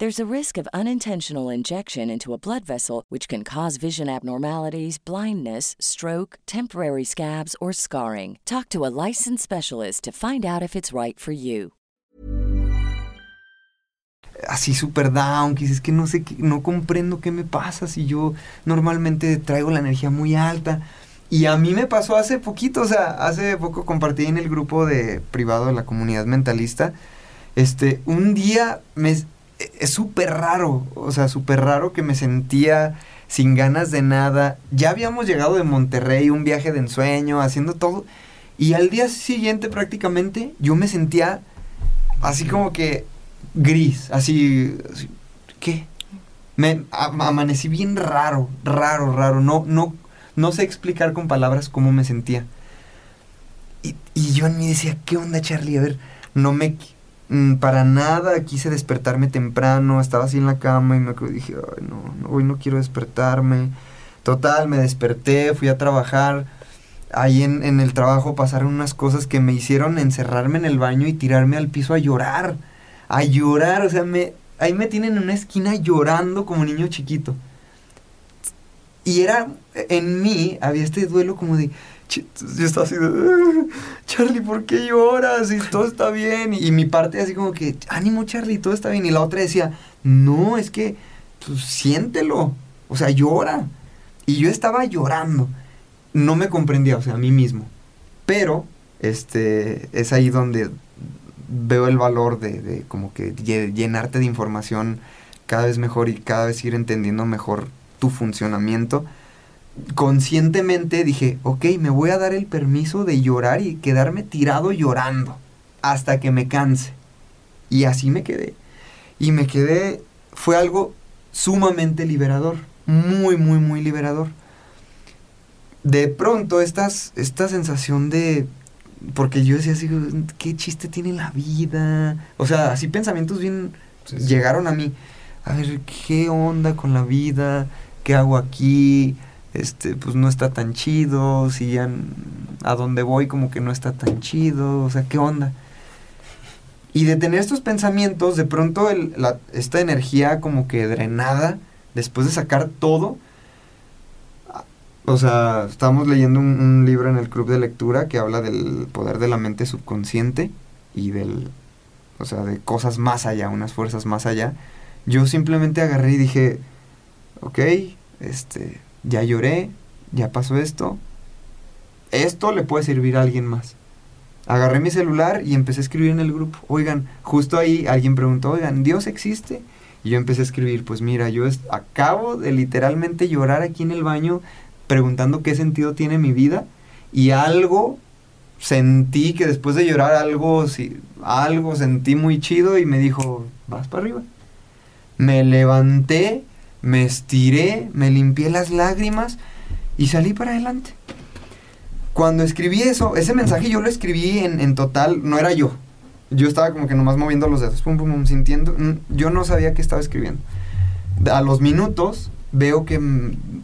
There's a risk of unintentional injection into a blood vessel, which can cause vision abnormalities, blindness, stroke, temporary scabs, or scarring. Talk to a licensed specialist to find out if it's right for you. así super down, que dices que no sé, no comprendo qué me pasa si yo normalmente traigo la energía muy alta. Y a mí me pasó hace poquito, o sea, hace poco compartí en el grupo de privado de la comunidad mentalista, este, un día me, es súper raro, o sea, súper raro que me sentía sin ganas de nada. Ya habíamos llegado de Monterrey, un viaje de ensueño, haciendo todo. Y al día siguiente prácticamente yo me sentía así como que gris, así, así, ¿qué? Me am- amanecí bien raro, raro, raro, no, no, no sé explicar con palabras cómo me sentía. Y, y yo en mí decía, ¿qué onda Charlie? A ver, no me, mm, para nada quise despertarme temprano, estaba así en la cama y me dije, Ay, no, no, hoy no quiero despertarme. Total, me desperté, fui a trabajar. Ahí en, en el trabajo pasaron unas cosas que me hicieron encerrarme en el baño y tirarme al piso a llorar. A llorar, o sea, me, ahí me tienen en una esquina llorando como niño chiquito. Y era, en mí, había este duelo como de, yo estaba así de, "Ah, Charlie, ¿por qué lloras? Y todo está bien. Y, mi parte así como que, ánimo Charlie, todo está bien. Y la otra decía, no, es que, pues, siéntelo. O sea, llora. Y yo estaba llorando. No me comprendía, o sea, a mí mismo. Pero, este, es ahí donde veo el valor de, de como que lle- llenarte de información cada vez mejor y cada vez ir entendiendo mejor tu funcionamiento. Conscientemente dije, ok, me voy a dar el permiso de llorar y quedarme tirado llorando hasta que me canse. Y así me quedé. Y me quedé, fue algo sumamente liberador, muy, muy, muy liberador. De pronto, estas, esta sensación de, porque yo decía así, ¿qué chiste tiene la vida? O sea, así pensamientos bien llegaron a mí. A ver, ¿qué onda con la vida? ¿Qué hago aquí? Este, pues no está tan chido. Si ya a donde voy como que no está tan chido. O sea, ¿qué onda? Y de tener estos pensamientos, de pronto esta energía como que drenada, después de sacar todo, o sea, estamos leyendo un, un libro en el club de lectura que habla del poder de la mente subconsciente y del, o sea, de cosas más allá, unas fuerzas más allá. Yo simplemente agarré y dije, ok, este, ya lloré, ya pasó esto, esto le puede servir a alguien más. Agarré mi celular y empecé a escribir en el grupo, oigan, justo ahí alguien preguntó, oigan, ¿Dios existe? Y yo empecé a escribir, pues mira, yo acabo de literalmente llorar aquí en el baño preguntando qué sentido tiene mi vida y algo sentí que después de llorar algo, sí, algo sentí muy chido y me dijo, vas para arriba. Me levanté, me estiré, me limpié las lágrimas y salí para adelante. Cuando escribí eso, ese mensaje yo lo escribí en, en total, no era yo. Yo estaba como que nomás moviendo los dedos, pum, pum, pum, sintiendo. Yo no sabía qué estaba escribiendo. A los minutos veo que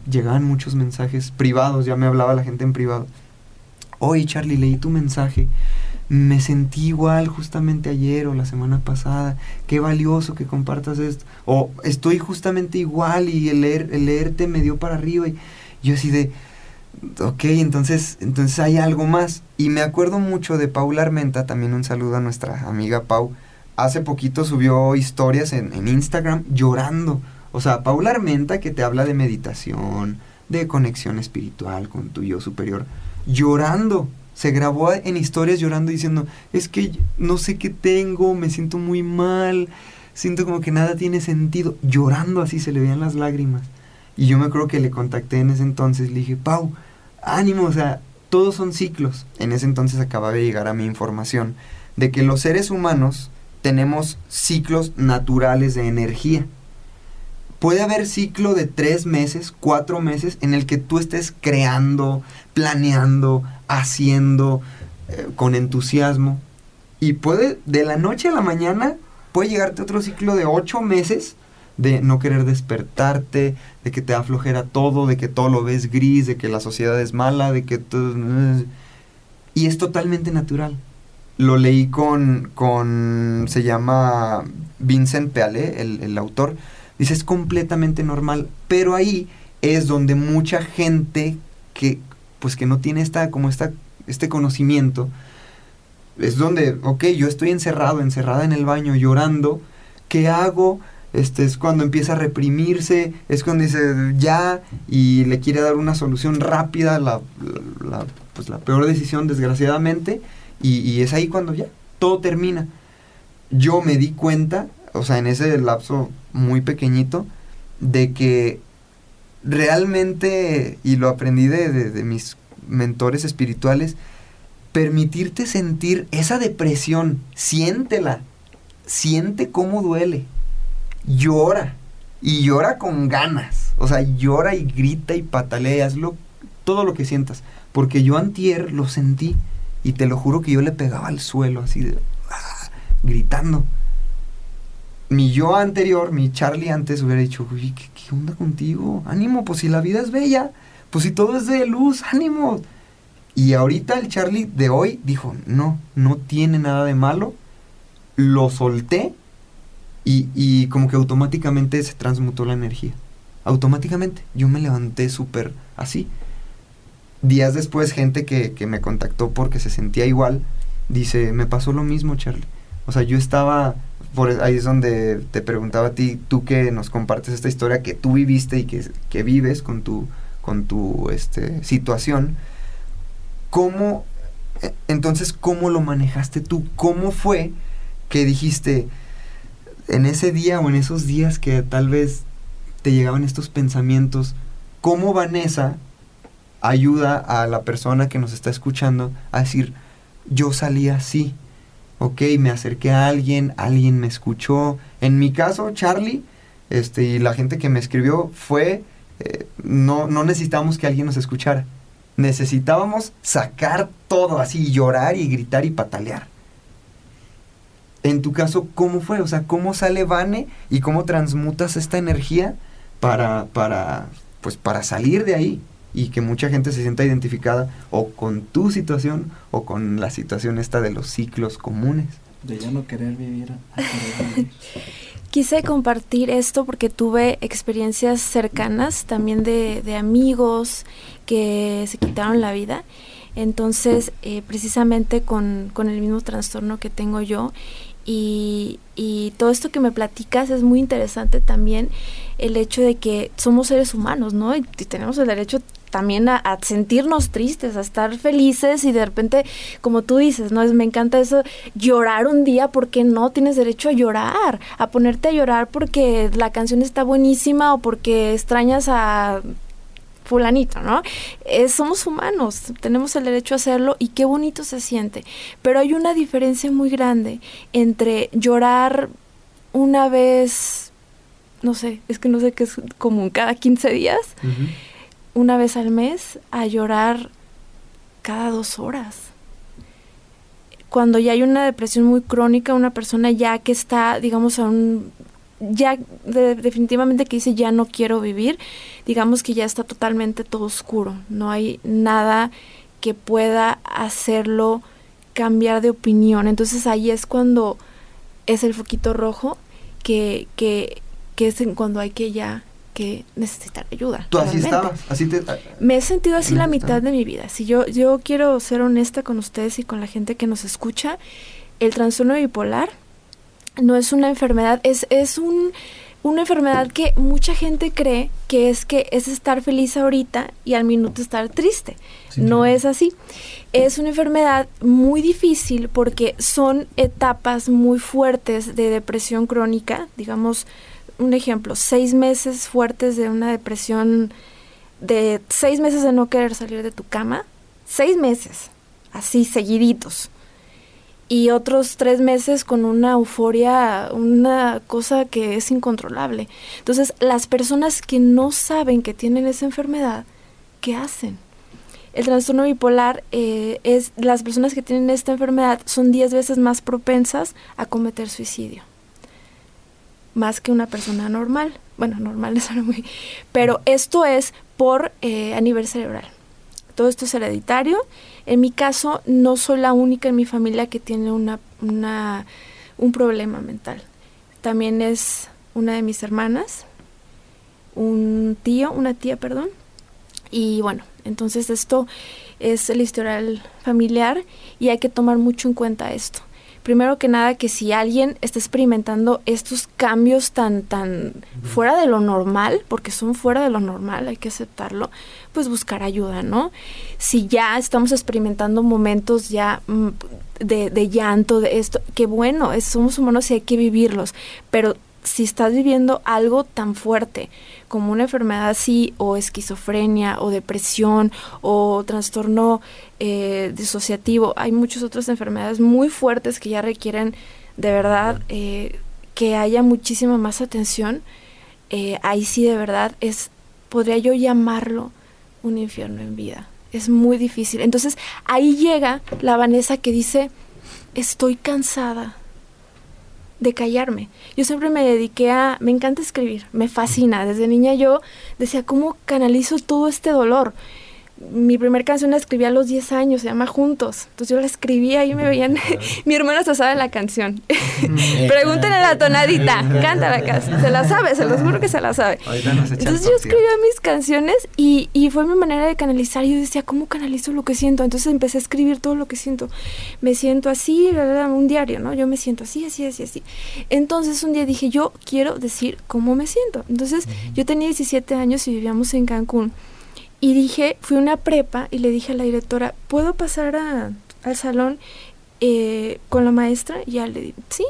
llegaban muchos mensajes privados, ya me hablaba la gente en privado oye Charlie, leí tu mensaje, me sentí igual justamente ayer o la semana pasada, qué valioso que compartas esto, o estoy justamente igual y el, leer, el leerte me dio para arriba y yo así de, ok, entonces, entonces hay algo más. Y me acuerdo mucho de Paula Armenta, también un saludo a nuestra amiga Pau, hace poquito subió historias en, en Instagram llorando. O sea, Paula Armenta que te habla de meditación, de conexión espiritual con tu yo superior llorando. Se grabó en historias llorando diciendo, es que no sé qué tengo, me siento muy mal, siento como que nada tiene sentido. Llorando así, se le veían las lágrimas. Y yo me acuerdo que le contacté en ese entonces, le dije, Pau, ánimo, o sea, todos son ciclos. En ese entonces acaba de llegar a mi información de que los seres humanos tenemos ciclos naturales de energía puede haber ciclo de tres meses, cuatro meses, en el que tú estés creando, planeando, haciendo eh, con entusiasmo. Y puede, de la noche a la mañana, puede llegarte otro ciclo de ocho meses de no querer despertarte, de que te aflojera todo, de que todo lo ves gris, de que la sociedad es mala, de que todo... Y es totalmente natural. Lo leí con, con se llama Vincent Peale, el, el autor, Dice, es completamente normal, pero ahí es donde mucha gente que, pues que no tiene esta, como esta, este conocimiento, es donde, ok, yo estoy encerrado, encerrada en el baño, llorando, ¿qué hago? Este es cuando empieza a reprimirse, es cuando dice ya y le quiere dar una solución rápida, la, la, pues la peor decisión desgraciadamente, y, y es ahí cuando ya todo termina. Yo me di cuenta o sea, en ese lapso muy pequeñito, de que realmente, y lo aprendí de, mis mentores espirituales, permitirte sentir esa depresión, siéntela, siente cómo duele, llora, y llora con ganas, o sea, llora y grita y patalea, hazlo, todo lo que sientas, porque yo antier lo sentí, y te lo juro que yo le pegaba al suelo, así de, ah, gritando, mi yo anterior, mi Charlie antes hubiera dicho, uy, ¿qué, onda contigo? Ánimo, pues si la vida es bella, pues si todo es de luz, ánimo. Y ahorita el Charlie de hoy dijo, no, no tiene nada de malo. Lo solté y, y como que automáticamente se transmutó la energía. Automáticamente. Yo me levanté súper así. Días después, gente que, que me contactó porque se sentía igual, dice, me pasó lo mismo, Charlie. O sea, yo estaba ahí es donde te preguntaba a ti, tú que nos compartes esta historia que tú viviste y que, vives con tu, con tu este, situación, ¿cómo, e, entonces, cómo lo manejaste tú? ¿Cómo fue que dijiste, en ese día o en esos días que tal vez te llegaban estos pensamientos, cómo Vanessa ayuda a la persona que nos está escuchando a decir, yo salí así? Ok, me acerqué a alguien, alguien me escuchó. En mi caso, Charlie, este, y la gente que me escribió fue, eh, no, no necesitábamos que alguien nos escuchara. Necesitábamos sacar todo así, llorar y gritar y patalear. En tu caso, ¿cómo fue? O sea, ¿cómo sale Vane y cómo transmutas esta energía para, para, pues, para salir de ahí? Y que mucha gente se sienta identificada o con tu situación o con la situación esta de los ciclos comunes. De ya no (laughs) querer vivir. Quise compartir esto porque tuve experiencias cercanas también de, de amigos que se quitaron la vida. Entonces, eh, precisamente con, con el mismo trastorno que tengo yo y, y todo esto que me platicas es muy interesante también el hecho de que somos seres humanos, ¿no? Y tenemos el derecho también a, sentirnos tristes, a estar felices y de repente, como tú dices, ¿no? Es, me encanta eso, llorar un día, porque no tienes derecho a llorar? A ponerte a llorar porque la canción está buenísima o porque extrañas a fulanito, ¿no? Somos humanos, tenemos el derecho a hacerlo y qué bonito se siente. Pero hay una diferencia muy grande entre llorar una vez, no sé, es que no sé qué es común, cada 15 días, una vez al mes, a llorar cada dos horas. Cuando ya hay una depresión muy crónica, una persona ya que está, digamos, a un ya de- definitivamente que dice ya no quiero vivir, digamos que ya está totalmente todo oscuro, no hay nada que pueda hacerlo cambiar de opinión. Entonces ahí es cuando es el foquito rojo que, que, que es cuando hay que ya que necesitar ayuda. Tú así estabas, así te... Me he sentido así la mitad de mi vida. Si yo, yo quiero ser honesta con ustedes y con la gente que nos escucha, el trastorno bipolar no es una enfermedad, es, es un, una enfermedad que mucha gente cree que es que es estar feliz ahorita y al minuto estar triste. no es así. Es una enfermedad muy difícil porque son etapas muy fuertes de depresión crónica, digamos, un ejemplo, seis meses fuertes de una depresión de seis meses de no querer salir de tu cama, seis meses, así seguiditos. Y otros tres meses con una euforia, una cosa que es incontrolable. Entonces, las personas que no saben que tienen esa enfermedad, ¿qué hacen? El trastorno bipolar eh, es, las personas que tienen esta enfermedad son 10 veces más propensas a cometer suicidio más que una persona normal. Bueno, normal (laughs) es algo muy... Pero esto es por eh, a nivel cerebral. Todo esto es hereditario. En mi caso, no soy la única en mi familia que tiene una, una, un problema mental. También es una de mis hermanas, un tío, una tía, perdón. Y bueno, entonces esto es el historial familiar y hay que tomar mucho en cuenta esto primero que nada que si alguien está experimentando estos cambios tan tan fuera de lo normal, porque son fuera de lo normal, hay que aceptarlo, pues buscar ayuda, ¿no? Si ya estamos experimentando momentos ya mm, de, de llanto, de esto, que bueno, es, somos humanos y hay que vivirlos, pero si estás viviendo algo tan fuerte como una enfermedad así, o esquizofrenia, o depresión, o trastorno eh, disociativo, hay muchas otras enfermedades muy fuertes que ya requieren de verdad eh, que haya muchísima más atención. Eh, ahí sí de verdad es, podría yo llamarlo un infierno en vida. Es muy difícil. Entonces ahí llega la Vanessa que dice, estoy cansada de callarme. Yo siempre me dediqué a, me encanta escribir, me fascina. Desde niña yo decía, ¿cómo canalizo todo este dolor? Mi primer canción la escribí a los 10 años, se llama Juntos. Entonces yo la escribía y me veían, (laughs) mi hermana se sabe la canción. (laughs) Pregúntenle a la tonadita, canta la canción. Se la sabe, se los juro que se la sabe. Entonces yo escribía mis canciones y, y fue mi manera de canalizar. Y yo decía, ¿cómo canalizo lo que siento? Entonces empecé a escribir todo lo que siento. Me siento así, un diario, ¿no? Yo me siento así, así, así, así. Entonces un día dije, yo quiero decir cómo me siento. Entonces yo tenía 17 años y vivíamos en Cancún. Y dije, fui a una prepa y le dije a la directora, ¿puedo pasar a- al salón eh, con la maestra? Y ya le dije, sí.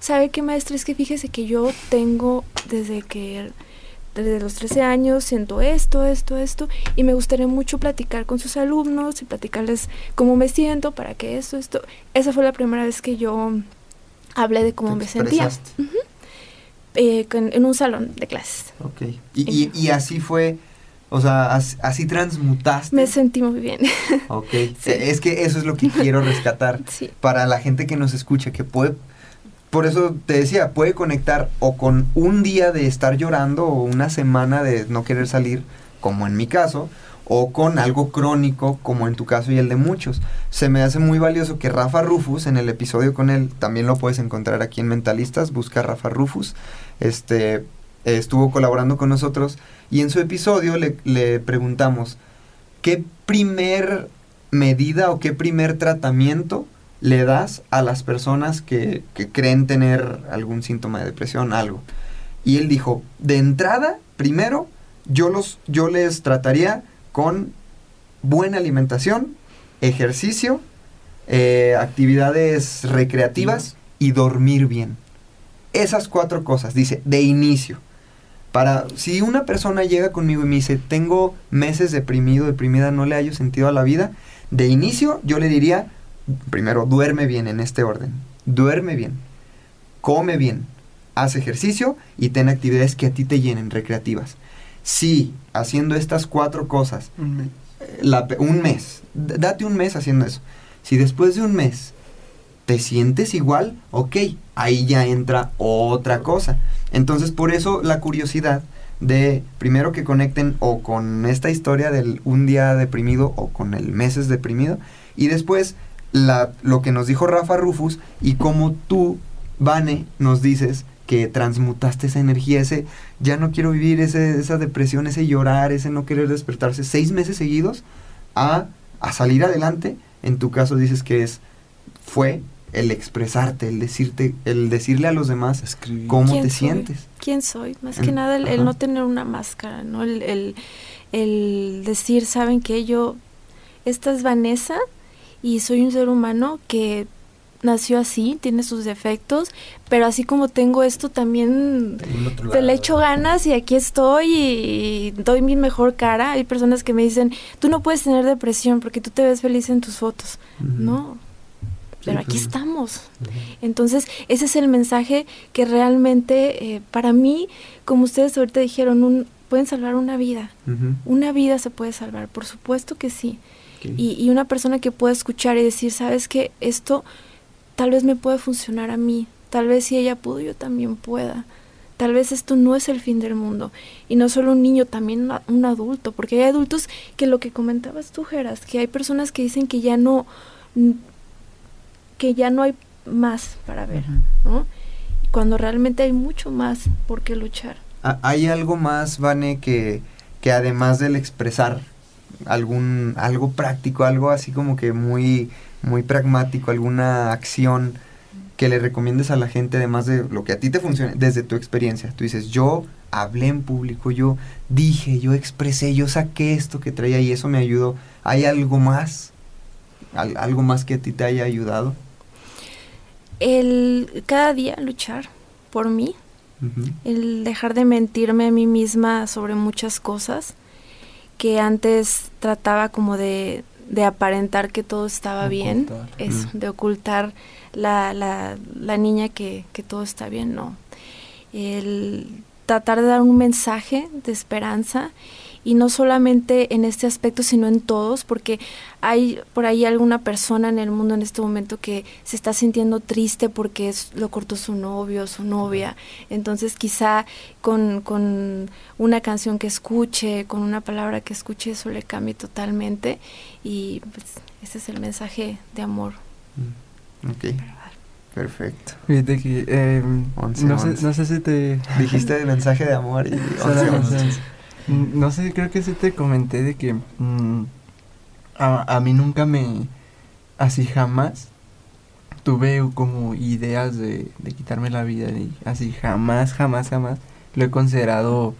¿Sabe qué maestra? Es que fíjese que yo tengo desde que desde los 13 años siento esto, esto, esto, y me gustaría mucho platicar con sus alumnos y platicarles cómo me siento, para que esto, esto. Esa fue la primera vez que yo hablé de cómo me sentía expresaste. eh, con- en un salón de clases. Ok. Y, y, y así fue, o sea, as- así, transmutaste. Me sentí muy bien. (laughs) Ok. Es que eso es lo que quiero rescatar (laughs) sí. para la gente que nos escucha, que puede, por eso te decía, puede conectar o con un día de estar llorando o una semana de no querer salir, como en mi caso, o con algo crónico, como en tu caso y el de muchos. Se me hace muy valioso que Rafa Rufus, en el episodio con él, también lo puedes encontrar aquí en Mentalistas, busca a Rafa Rufus, este, estuvo colaborando con nosotros y en su episodio le, le preguntamos, ¿qué primer medida o qué primer tratamiento le das a las personas que, que creen tener algún síntoma de depresión, algo? Y él dijo, de entrada, primero, yo, los, yo les trataría con buena alimentación, ejercicio, eh, actividades recreativas y dormir bien. Esas cuatro cosas, dice, de inicio. Para, si una persona llega conmigo y me dice, tengo meses deprimido, deprimida, no le hallo sentido a la vida, de inicio yo le diría, primero, duerme bien en este orden. Duerme bien, come bien, haz ejercicio y ten actividades que a ti te llenen, recreativas. Si haciendo estas cuatro cosas, la pe- un mes, date un mes haciendo eso. Si después de un mes te sientes igual, ok, ahí ya entra otra cosa. Entonces por eso la curiosidad de primero que conecten o con esta historia del un día deprimido o con el meses deprimido y después la, lo que nos dijo Rafa Rufus y cómo tú, Vane, nos dices que transmutaste esa energía, ese ya no quiero vivir, ese, esa depresión, ese llorar, ese no querer despertarse seis meses seguidos a, a salir adelante. En tu caso dices que es fue el expresarte, el decirte, el decirle a los demás cómo ¿Quién te soy? sientes. ¿Quién soy? Más que nada el, no tener una máscara, ¿no? El, el, el decir, ¿saben qué? Yo, esta es Vanessa y soy un ser humano que nació así, tiene sus defectos, pero así como tengo esto también te le echo ganas y aquí estoy y doy mi mejor cara. Hay personas que me dicen, tú no puedes tener depresión porque tú te ves feliz en tus fotos. No, pero aquí estamos. Entonces, ese es el mensaje que realmente eh, para mí, como ustedes ahorita dijeron, un, pueden salvar una vida. Una vida se puede salvar, por supuesto que sí. Y, y una persona que pueda escuchar y decir, sabes que esto tal vez me puede funcionar a mí, tal vez si ella pudo, yo también pueda. Tal vez esto no es el fin del mundo. Y no solo un niño, también una- un adulto. Porque hay adultos que lo que comentabas tú, Geras, que hay personas que dicen que ya no, que ya no hay más para ver, ¿no? Cuando realmente hay mucho más por qué luchar. ¿Hay algo más, Vane, que, que además del expresar algún algo práctico, algo así como que muy muy pragmático, alguna acción que le recomiendes a la gente además de lo que a ti te funcione desde tu experiencia? Tú dices, "Yo hablé en público, yo dije, yo expresé, yo saqué esto que traía y eso me ayudó." ¿Hay algo más? Al- algo más que a ti te haya ayudado? El cada día luchar por mí, el dejar de mentirme a mí misma sobre muchas cosas que antes trataba como de, de aparentar que todo estaba bien, eso, Mm. de ocultar la, la, la niña que, que todo está bien, no. El tratar de dar un mensaje de esperanza y no solamente en este aspecto, sino en todos, porque hay por ahí alguna persona en el mundo en este momento que se está sintiendo triste porque es- lo cortó su novio, su novia. Entonces quizá con, con una canción que escuche, con una palabra que escuche, eso le cambie totalmente. Y pues ese es el mensaje de amor. Ok, perfecto. Fíjate que eh, Once, no, sé, no sé si te... Dijiste el mensaje de amor y... Solo once, once, once. once. Mm, No sé, creo que sí te comenté de que mm, a, a mí nunca me, así jamás, tuve como ideas de, de quitarme la vida y así jamás, jamás, jamás lo he considerado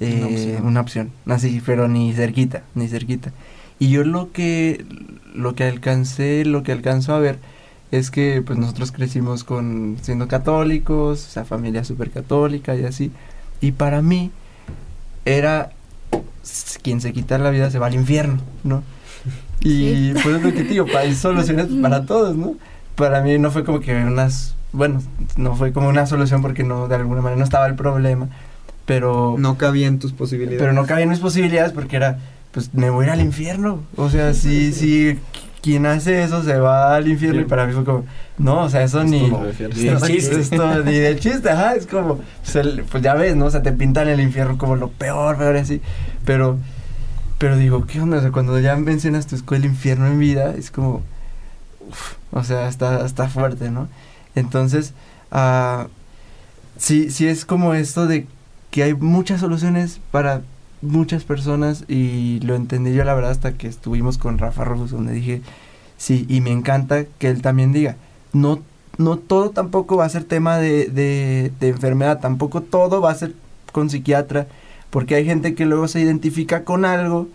eh, Una opción. una opción, así, pero ni cerquita, ni cerquita. Y yo lo que, lo que alcancé, lo que alcanzo a ver es que pues nosotros crecimos con siendo católicos, o sea, familia súper católica y así. Y para mí era quien se quita la vida se va al infierno, ¿no? Y Sí. pues es lo que te digo, hay soluciones para todos, ¿no? Para mí no fue como que unas, bueno, no fue como una solución porque no, de alguna manera no estaba el problema, pero No cabía en tus posibilidades. pero no cabían mis posibilidades porque era, pues me voy a ir al infierno. O sea, si, si quien hace eso se va al infierno y para mí fue como, no, o sea, eso ni... De chiste. esto ni de chiste, ajá, es como, pues, el- pues ya ves, ¿no? O sea, te pintan el infierno como lo peor, peor así. Pero, pero digo, ¿qué onda? O sea, cuando ya mencionas tu escuela infierno en vida, es como, uf, o sea, está, está fuerte, ¿no? Entonces, ah, sí, sí es como esto de que hay muchas soluciones para muchas personas y lo entendí yo la verdad hasta que estuvimos con Rafa Rufus donde dije, sí, y me encanta que él también diga, no, no todo tampoco va a ser tema de, de, de enfermedad, tampoco todo va a ser con psiquiatra, porque hay gente que luego se identifica con algo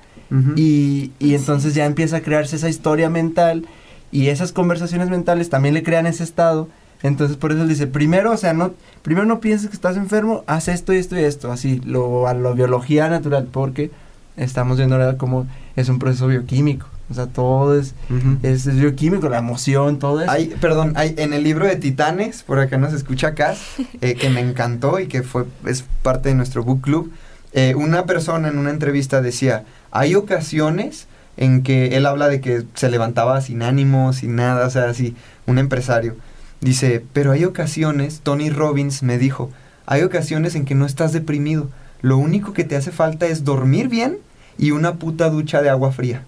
y, y entonces ya empieza a crearse esa historia mental y esas conversaciones mentales también le crean ese estado. Entonces por eso él dice, primero, o sea, no, primero no pienses que estás enfermo, haz esto y esto y esto, así, lo, a la biología natural, porque estamos viendo ahora cómo es un proceso bioquímico. O sea, todo es, es, es bioquímico, la emoción, todo eso. Hay, perdón, hay en el libro de Titanes, por acá nos escucha Cas, eh, que me encantó y que fue es parte de nuestro book club. eh, una persona en una entrevista decía, hay ocasiones en que él habla de que se levantaba sin ánimo, sin nada, o sea, así, un empresario. Dice, pero hay ocasiones, Tony Robbins me dijo, hay ocasiones en que no estás deprimido. Lo único que te hace falta es dormir bien y una puta ducha de agua fría.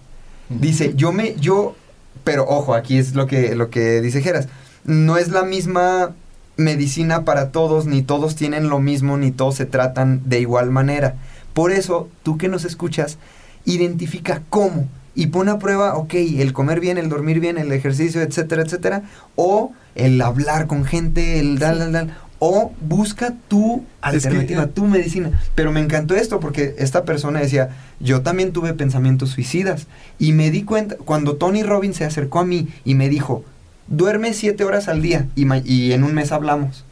Dice, yo me, yo, pero ojo, aquí es lo que, lo que dice Geras. No es la misma medicina para todos, ni todos tienen lo mismo, ni todos se tratan de igual manera. Por eso, tú que nos escuchas, identifica cómo y pon a prueba, ok, el comer bien, el dormir bien, el ejercicio, etcétera, etcétera, o el hablar con gente, el dal, dal, dal, o busca tu alternativa, eh, tu medicina. Pero me encantó esto porque esta persona decía, yo también tuve pensamientos suicidas y me di cuenta, cuando Tony Robbins se acercó a mí y me dijo, duerme siete horas al día y, y en un mes hablamos.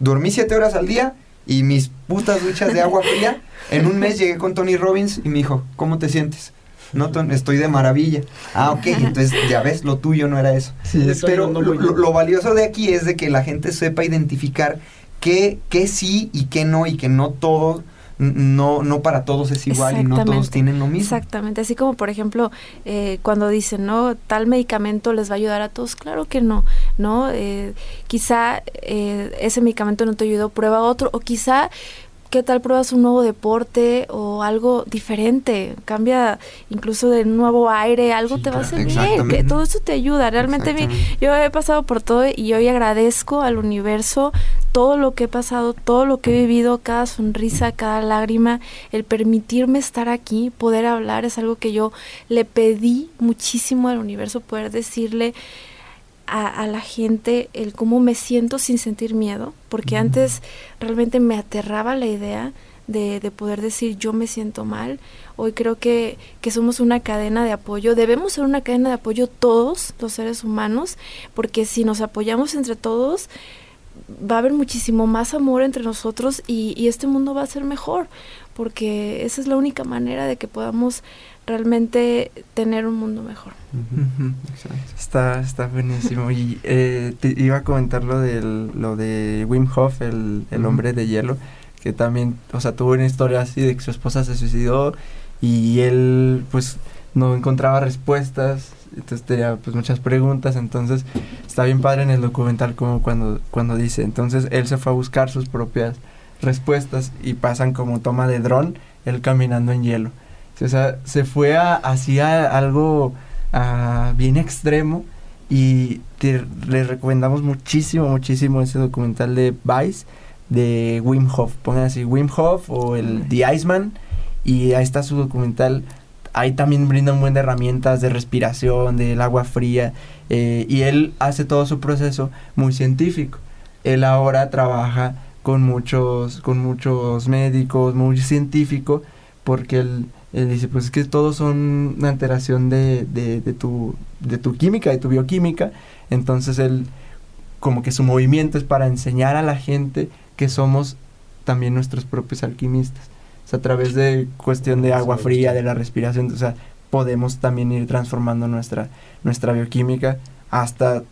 Dormí siete horas al día y mis putas duchas de agua fría. En un mes llegué con Tony Robbins y me dijo, ¿cómo te sientes? No, Ton- estoy de maravilla. Ah, ok, entonces ya ves, lo tuyo no era eso. Sí, Pero lo, lo- lo valioso de aquí es de que la gente sepa identificar qué, qué sí y qué no, y que no todo, no, no para todos es igual y no todos tienen lo mismo. Exactamente, así como por ejemplo eh, cuando dicen, ¿no? Tal medicamento les va a ayudar a todos, claro que no, ¿no? Eh, quizá eh, ese medicamento no te ayudó, prueba otro, o quizá, ¿qué tal pruebas un nuevo deporte o algo diferente? Cambia incluso de nuevo aire, algo Sí, te va a hacer bien, que todo eso te ayuda, realmente Exactamente. yo he pasado por todo y hoy agradezco al universo todo lo que he pasado, todo lo que he vivido, cada sonrisa, cada lágrima, el permitirme estar aquí, poder hablar, es algo que yo le pedí muchísimo al universo, poder decirle a, a la gente el cómo me siento sin sentir miedo, porque antes realmente me aterraba la idea de, de poder decir yo me siento mal. Hoy creo que, que somos una cadena de apoyo, debemos ser una cadena de apoyo todos los seres humanos, porque si nos apoyamos entre todos, va a haber muchísimo más amor entre nosotros y, y este mundo va a ser mejor, porque esa es la única manera de que podamos realmente tener un mundo mejor. Está, está buenísimo. Y eh, te iba a comentar lo, del, lo de Wim Hof, el, el hombre de hielo, que también, o sea, tuvo una historia así de que su esposa se suicidó y él, pues, no encontraba respuestas, entonces tenía, pues, muchas preguntas, entonces está bien padre en el documental como cuando, cuando dice, entonces él se fue a buscar sus propias respuestas y pasan como toma de dron, él caminando en hielo. O sea, se fue a, hacia algo bien extremo y te, les recomendamos muchísimo, muchísimo ese documental de Vice de Wim Hof. Pongan así Wim Hof o el The Iceman y ahí está su documental. Ahí también brinda un buen de herramientas de respiración, del agua fría eh, y él hace todo su proceso muy científico. Él ahora trabaja con muchos, con muchos médicos, muy científico, porque él, él dice, pues es que todos son una alteración de, de, de tu, de tu química, de tu bioquímica. Entonces él, como que su movimiento es para enseñar a la gente que somos también nuestros propios alquimistas. O sea, a través de cuestión de agua fría, de la respiración, o sea, podemos también ir transformando nuestra, nuestra bioquímica hasta,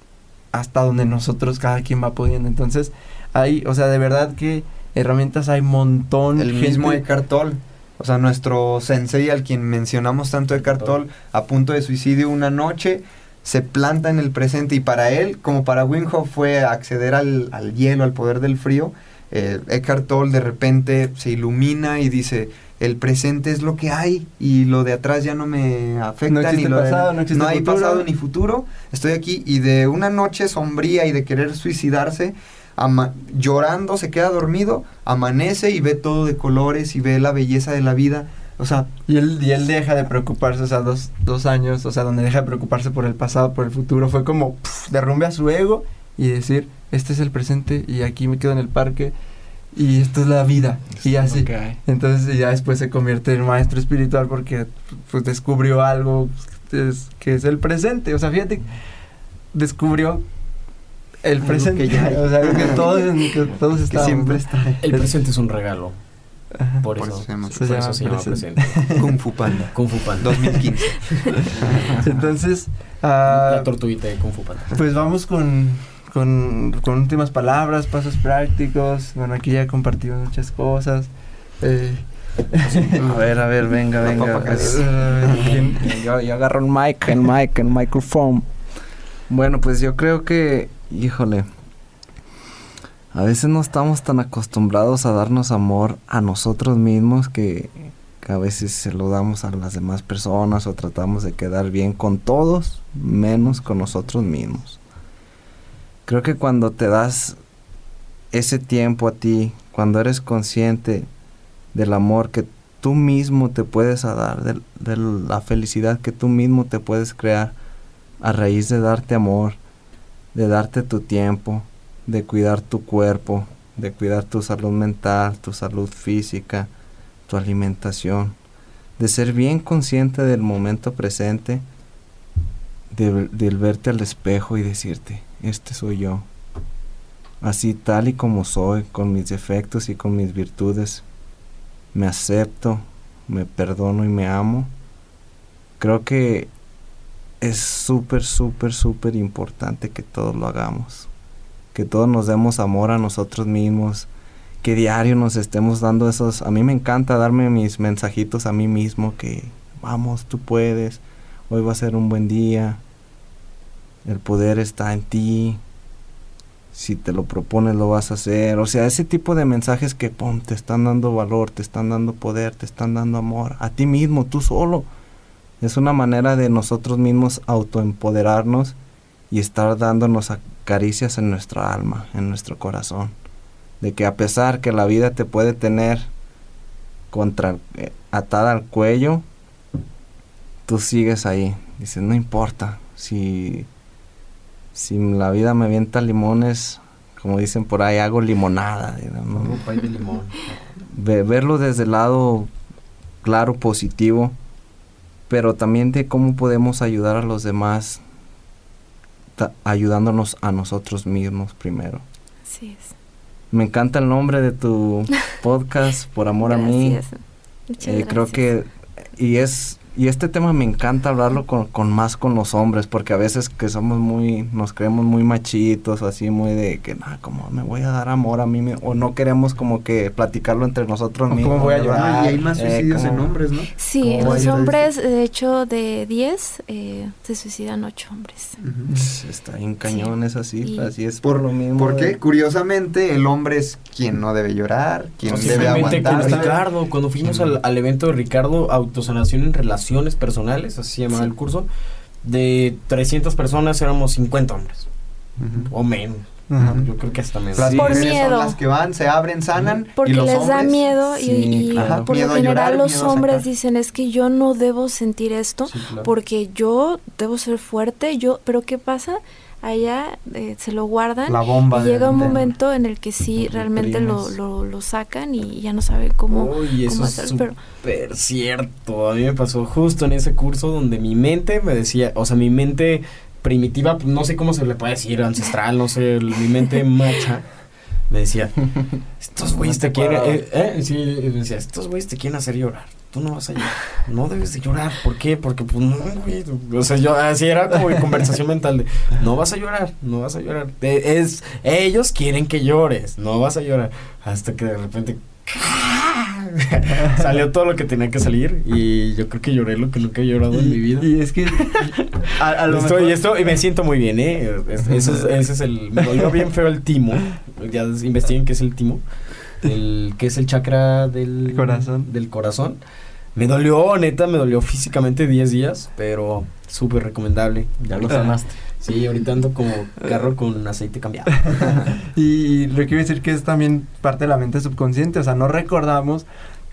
hasta donde nosotros cada quien va pudiendo. Entonces, hay, o sea, de verdad que herramientas hay montón. El gente- mismo Eckhart Tolle. O sea, nuestro sensei al quien mencionamos tanto Eckhart Tolle, a punto de suicidio una noche, se planta en el presente y para él, como para Wim Hof fue acceder al, al hielo, al poder del frío, eh, Eckhart Tolle de repente se ilumina y dice, el presente es lo que hay y lo de atrás ya no me afecta No ni lo de- pasado, no existe hay futuro". pasado ni futuro, estoy aquí y de una noche sombría y de querer suicidarse, ama- llorando, se queda dormido, amanece y ve todo de colores y ve la belleza de la vida. O sea, Y él, y él deja de preocuparse, o sea, dos, dos años, o sea, donde deja de preocuparse por el pasado, por el futuro, fue como pf, derrumbe a su ego y decir, este es el presente y aquí me quedo en el parque y esto es la vida. Y así. que hay. Entonces ya después se convierte en maestro espiritual porque pues descubrió algo es- que es el presente. O sea, fíjate, descubrió el presente. que ya hay. o sea, (laughs) que todos, que todos Que siempre está ahí. El presente es un regalo. Ajá. Por, Por eso, eso se llama- por se llama eso se llama presente. presente. (laughs) Kung Fu Panda. Kung Fu Panda. 2015. (laughs) Entonces, ah, La tortuguita de Kung Fu Panda. pues vamos con, con, con últimas palabras, pasos prácticos. Bueno, aquí ya compartimos muchas cosas. Eh, A ver, a ver, venga, venga. papa caliente. eh, ¿quién- Yo, yo agarro el mic, el mic, el micrófono. Bueno, pues yo creo que, híjole, a veces no estamos tan acostumbrados a darnos amor a nosotros mismos que, a veces se lo damos a las demás personas o tratamos de quedar bien con todos, menos con nosotros mismos. Creo que cuando te das ese tiempo a ti, cuando eres consciente del amor que tú mismo te puedes dar, de la felicidad que tú mismo te puedes crear a raíz de darte amor, de darte tu tiempo, de cuidar tu cuerpo, de cuidar tu salud mental, tu salud física, tu alimentación, de ser bien consciente del momento presente, de, del verte al espejo y decirte, este soy yo, así tal y como soy, con mis defectos y con mis virtudes, me acepto, me perdono y me amo, creo que es súper, súper, súper importante que todos lo hagamos. Que todos nos demos amor a nosotros mismos. Que diario nos estemos dando esos... A mí me encanta darme mis mensajitos a mí mismo que vamos, tú puedes. Hoy va a ser un buen día. El poder está en ti. Si te lo propones lo vas a hacer. O sea, ese tipo de mensajes que pum, te están dando valor, te están dando poder, te están dando amor. A ti mismo, tú solo. Es una manera de nosotros mismos autoempoderarnos y estar dándonos caricias en nuestra alma, en nuestro corazón. De que a pesar que la vida te puede tener contra, eh, atada al cuello, tú sigues ahí. Dices, no importa, si, si la vida me avienta limones, como dicen por ahí, hago limonada. ¿no? De limón. Ve- verlo desde el lado claro, positivo, pero también de cómo podemos ayudar a los demás, ayudándonos a nosotros mismos primero. Así es. Me encanta el nombre de tu (laughs) podcast, Por Amor a mí. Muchas Eh, creo gracias. que y es y este tema me encanta hablarlo con, con más con los hombres porque a veces que somos muy nos creemos muy machitos así muy de que nada como me voy a dar amor a mí mi-", o no queremos como que platicarlo entre nosotros O cómo mismos voy a llorar. y hay más Eh, suicidios en cómo- hombres, ¿no? Sí, ¿Cómo los hombres, de hecho, de 10, eh, se suicidan 8 hombres. Pss, Está bien cañón esa cifra, Y- así es Por- por lo mismo. Porque de- curiosamente el hombre es quien no debe llorar, quien O debe simplemente con aguantar. Ricardo, cuando fuimos al, al evento de Ricardo, Autosanación en Relaciones Personales, así se llamaba Sí. el curso, de 300 personas éramos 50 hombres, Ujú. o menos. Ajá. Yo creo que hasta menos. Las Sí. Por mujeres miedo. son las que van, se abren, sanan. Porque y los les da hombres, miedo y, Sí, y claro. por Miedo lo a llorar, general los hombres dicen es que yo no debo sentir esto Sí, claro. porque yo debo ser fuerte, yo, pero ¿qué pasa? Allá eh, se lo guardan La bomba. y llega un de- momento en el que sí realmente lo, lo, lo sacan y ya no saben cómo, Uy, eso cómo es hacer, pero súper cierto. A mí me pasó justo en ese curso donde mi mente me decía, o sea, mi mente primitiva, no sé cómo se le puede decir, ancestral, no sé, el- mi mente (laughs) macha, me decía, estos güeyes te quieren, eh, eh, sí, me decía, estos güeyes te quieren hacer llorar. Tú no vas a llorar, no debes de llorar. ¿Por qué? Porque, pues, no, güey. O sea, yo, así era como mi conversación mental de, no vas a llorar, no vas a llorar. Es, ellos quieren que llores, no vas a llorar. Hasta que de repente, (laughs) Salió todo lo que tenía que salir y yo creo que lloré lo que nunca he llorado en mi vida. Y es que a, a lo Esto- mejor- y esto y me siento muy bien, ¿eh? Es- Ese es, ese es el. Me dolió bien feo el timo. Ya investiguen qué es el timo. El, ¿Qué es el chakra del Corazón. Del corazón. Me dolió, neta, me dolió físicamente 10 días, pero súper recomendable. Ya lo sanaste. Sí, ahorita ando como carro con aceite cambiado. (laughs) Y lo quiero decir que es también parte de la mente subconsciente, o sea, no recordamos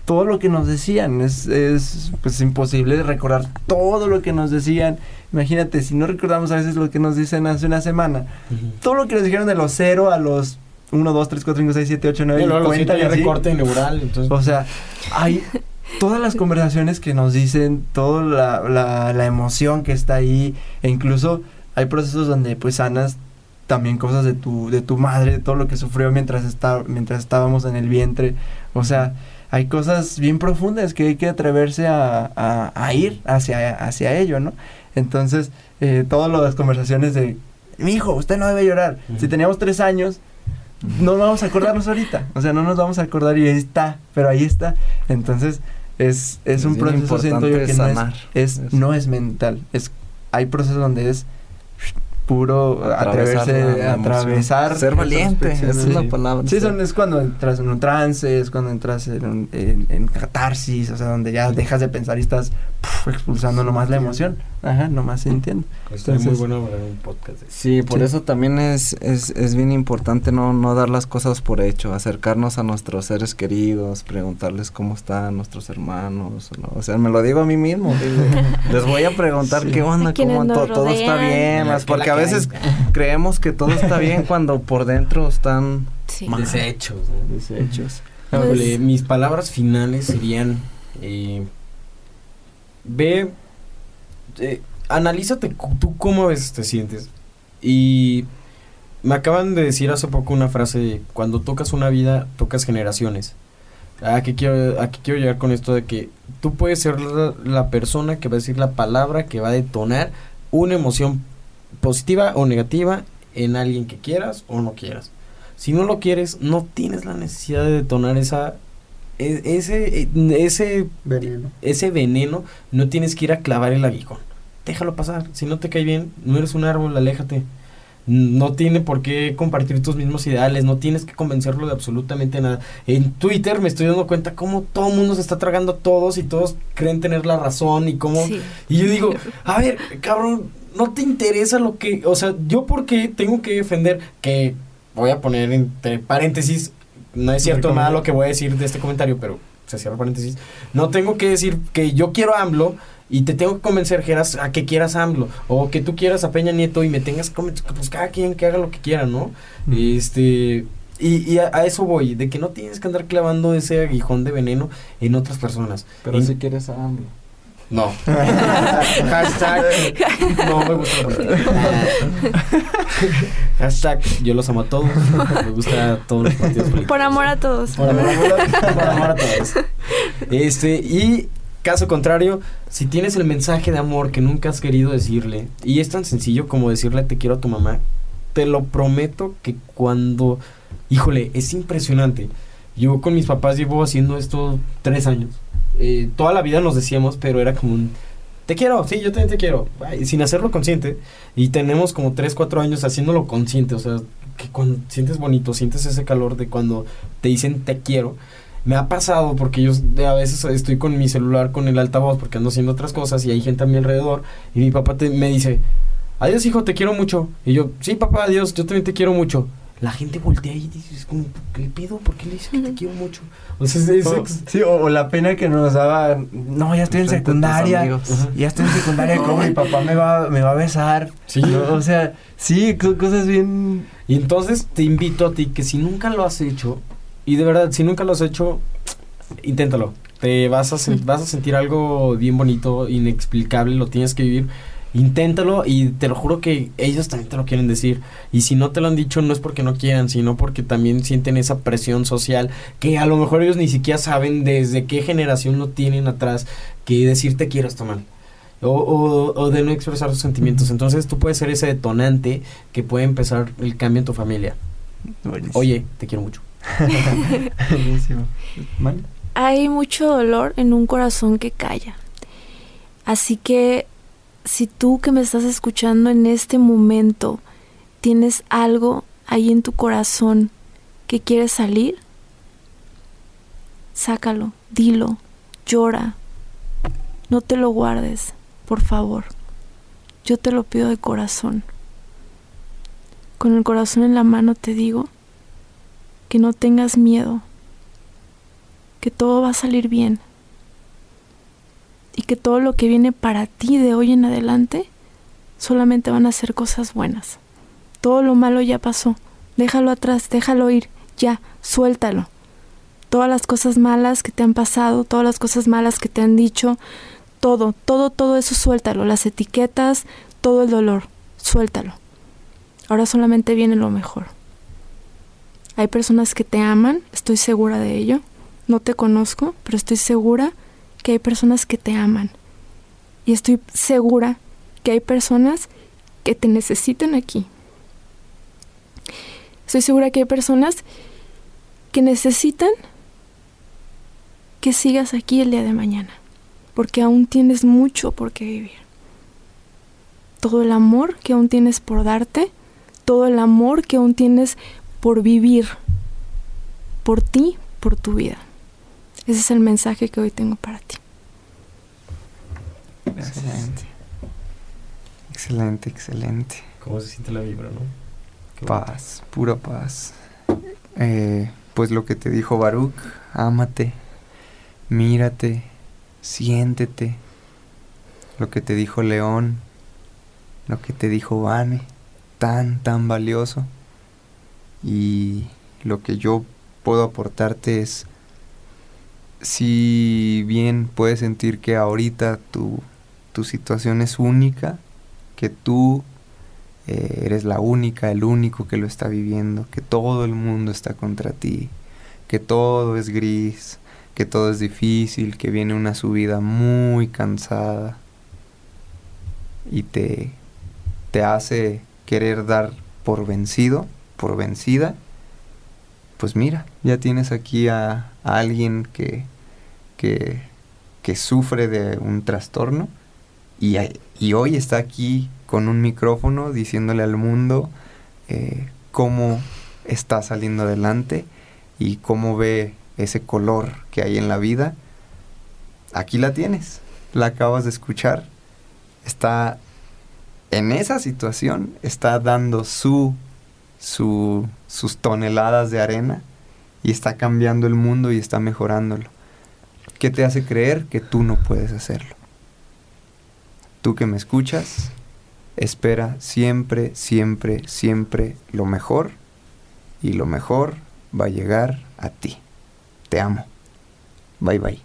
todo lo que nos decían, es, es pues imposible recordar todo lo que nos decían. Imagínate, si no recordamos a veces lo que nos dicen hace una semana, todo lo que nos dijeron de los 0 a los 1, 2, 3, 4, 5, 6, 7, 8, 9 Y y luego los cuentan siete así. recorte neural, entonces... O sea, hay todas las conversaciones que nos dicen, toda la, la, la emoción que está ahí, e incluso hay procesos donde pues sanas también cosas de tu, de tu madre, de todo lo que sufrió mientras, está, mientras estábamos en el vientre. O sea, hay cosas bien profundas que hay que atreverse a, a, a ir hacia, hacia ello, ¿no? Entonces, eh, todas las conversaciones de, mi hijo, usted no debe llorar. Si teníamos tres años, no vamos a acordarnos ahorita. O sea, no nos vamos a acordar y ahí está, pero ahí está. Entonces, es, es, Es un proceso, siento yo, que no es, es, no es mental. Es, hay procesos donde es puro Atravesar atreverse la- atravesar. Ser valiente, esa es la palabra. Sí, son, es cuando entras en un trance, es cuando entras en, en, en catarsis, o sea, donde ya dejas de pensar y estás puf, expulsando nomás la emoción. Ajá, nomás sintiendo. Está muy Entonces- bueno para un podcast. de- Sí, por Sí. eso también es, es, es bien importante no, no dar las cosas por hecho, acercarnos a nuestros seres queridos, preguntarles cómo están nuestros hermanos, ¿no? o sea, me lo digo a mí mismo, (laughs) les voy a preguntar Sí. qué onda, cómo nos to- todo está bien, la porque a veces (laughs) creemos que todo está bien cuando por dentro están Sí. mal. Desechos, ¿no? Desechos. Pues- mis palabras finales serían eh, ve eh, analízate tú cómo a veces te sientes y me acaban de decir hace poco una frase cuando tocas una vida tocas generaciones ¿A quiero, ¿A qué quiero llegar con esto de que tú puedes ser la, la persona que va a decir la palabra que va a detonar una emoción positiva o negativa en alguien que quieras o no quieras? Si no lo quieres, no tienes la necesidad de detonar esa ese e- ese Veneno. ese veneno, no tienes que ir a clavar el aguijón. Déjalo pasar. Si no te cae bien, no eres un árbol, aléjate. No tiene por qué compartir tus mismos ideales, no tienes que convencerlo de absolutamente nada. En Twitter me estoy dando cuenta cómo todo el mundo se está tragando a todos y todos creen tener la razón y cómo Sí. y yo digo, a ver, cabrón, no te interesa lo que, o sea, yo porque tengo que defender que voy a poner entre paréntesis, no es cierto nada lo que voy a decir de este comentario, pero se cierra paréntesis. No tengo que decir que yo quiero a AMLO y te tengo que convencer Geras, a que quieras a AMLO o que tú quieras a Peña Nieto y me tengas que convencer, pues cada quien que haga lo que quiera, ¿no? Este y, y a, a eso voy, de que no tienes que andar clavando ese aguijón de veneno en otras personas. Pero Y- si quieres a AMLO. No. (laughs) Hashtag. No me gusta. la política. (laughs) Hashtag. Yo los amo a todos. Me gusta todos los partidos políticos. Por amor a todos. Por amor, a- (laughs) por amor a todos. Este, y caso contrario, si tienes el mensaje de amor que nunca has querido decirle, y es tan sencillo como decirle te quiero a tu mamá, te lo prometo que cuando. Híjole, es impresionante. Yo con mis papás llevo haciendo esto tres años. Eh, toda la vida nos decíamos, pero era como un. Te quiero, sí, yo también te quiero. Sin hacerlo consciente. Y tenemos como tres, cuatro años haciéndolo consciente. O sea, que cuando sientes bonito, sientes ese calor de cuando te dicen te quiero. Me ha pasado porque yo a veces estoy con mi celular con el altavoz porque ando haciendo otras cosas y hay gente a mi alrededor y mi papá te- me dice, adiós hijo, te quiero mucho. Y yo, sí papá, adiós, yo también te quiero mucho. La gente voltea y dice, es como, ¿qué le pido? ¿Por qué le dice que te quiero mucho? O sea, es- es- O- sí, o, o la pena que nos daba, no, ya estoy en secundaria, ya estoy en secundaria, (laughs) como mi papá me va, me va a besar. Sí. No, o sea, sí, co- cosas bien... Y entonces te invito a ti que si nunca lo has hecho, y de verdad, si nunca lo has hecho, inténtalo. Te vas a, sen- vas a sentir algo bien bonito, inexplicable, lo tienes que vivir. Inténtalo y te lo juro que ellos también te lo quieren decir. Y si no te lo han dicho, no es porque no quieran, sino porque también sienten esa presión social que a lo mejor ellos ni siquiera saben desde qué generación lo tienen atrás que decir te quiero está mal. O, o- o de no expresar sus sentimientos. Entonces tú puedes ser ese detonante que puede empezar el cambio en tu familia. Buenísimo. Oye, te quiero mucho. (laughs) Buenísimo. Hay mucho dolor en un corazón que calla. Así que si tú que me estás escuchando en este momento tienes algo ahí en tu corazón que quieres salir, sácalo, dilo, llora. No te lo guardes, por favor. Yo te lo pido de corazón. Con el corazón en la mano te digo que no tengas miedo, que todo va a salir bien y que todo lo que viene para ti de hoy en adelante solamente van a ser cosas buenas. Todo lo malo ya pasó, déjalo atrás, déjalo ir, ya, suéltalo. Todas las cosas malas que te han pasado, todas las cosas malas que te han dicho, todo, todo, todo eso suéltalo, las etiquetas, todo el dolor, suéltalo. Ahora solamente viene lo mejor. Hay personas que te aman, estoy segura de ello. No te conozco, pero estoy segura que hay personas que te aman. Y estoy segura que hay personas que te necesitan aquí. Estoy segura que hay personas que necesitan que sigas aquí el día de mañana, porque aún tienes mucho por qué vivir. Todo el amor que aún tienes por darte, todo el amor que aún tienes por vivir, por ti, por tu vida. Ese es el mensaje que hoy tengo para ti. Excelente. Excelente, excelente. ¿Cómo se siente la vibra, no? Qué Paz, pura paz. Eh, pues lo que te dijo Baruch, ámate, mírate, siéntete. Lo que te dijo León, lo que te dijo Vane, tan, tan valioso. Y lo que yo puedo aportarte es, si bien puedes sentir que ahorita tu, tu situación es única, que tú eh, eres la única, el único que lo está viviendo, que todo el mundo está contra ti, que todo es gris, que todo es difícil, que viene una subida muy cansada y te, te hace querer dar por vencido, por vencida, pues mira, ya tienes aquí a, a alguien que, que, sufre de un trastorno y, y hoy está aquí con un micrófono diciéndole al mundo eh, cómo está saliendo adelante y cómo ve ese color que hay en la vida. Aquí la tienes, la acabas de escuchar, está en esa situación, está dando su, su, sus toneladas de arena y está cambiando el mundo y está mejorándolo. ¿Qué te hace creer que tú no puedes hacerlo? Tú que me escuchas, espera siempre, siempre, siempre lo mejor y lo mejor va a llegar a ti. Te amo. Bye bye.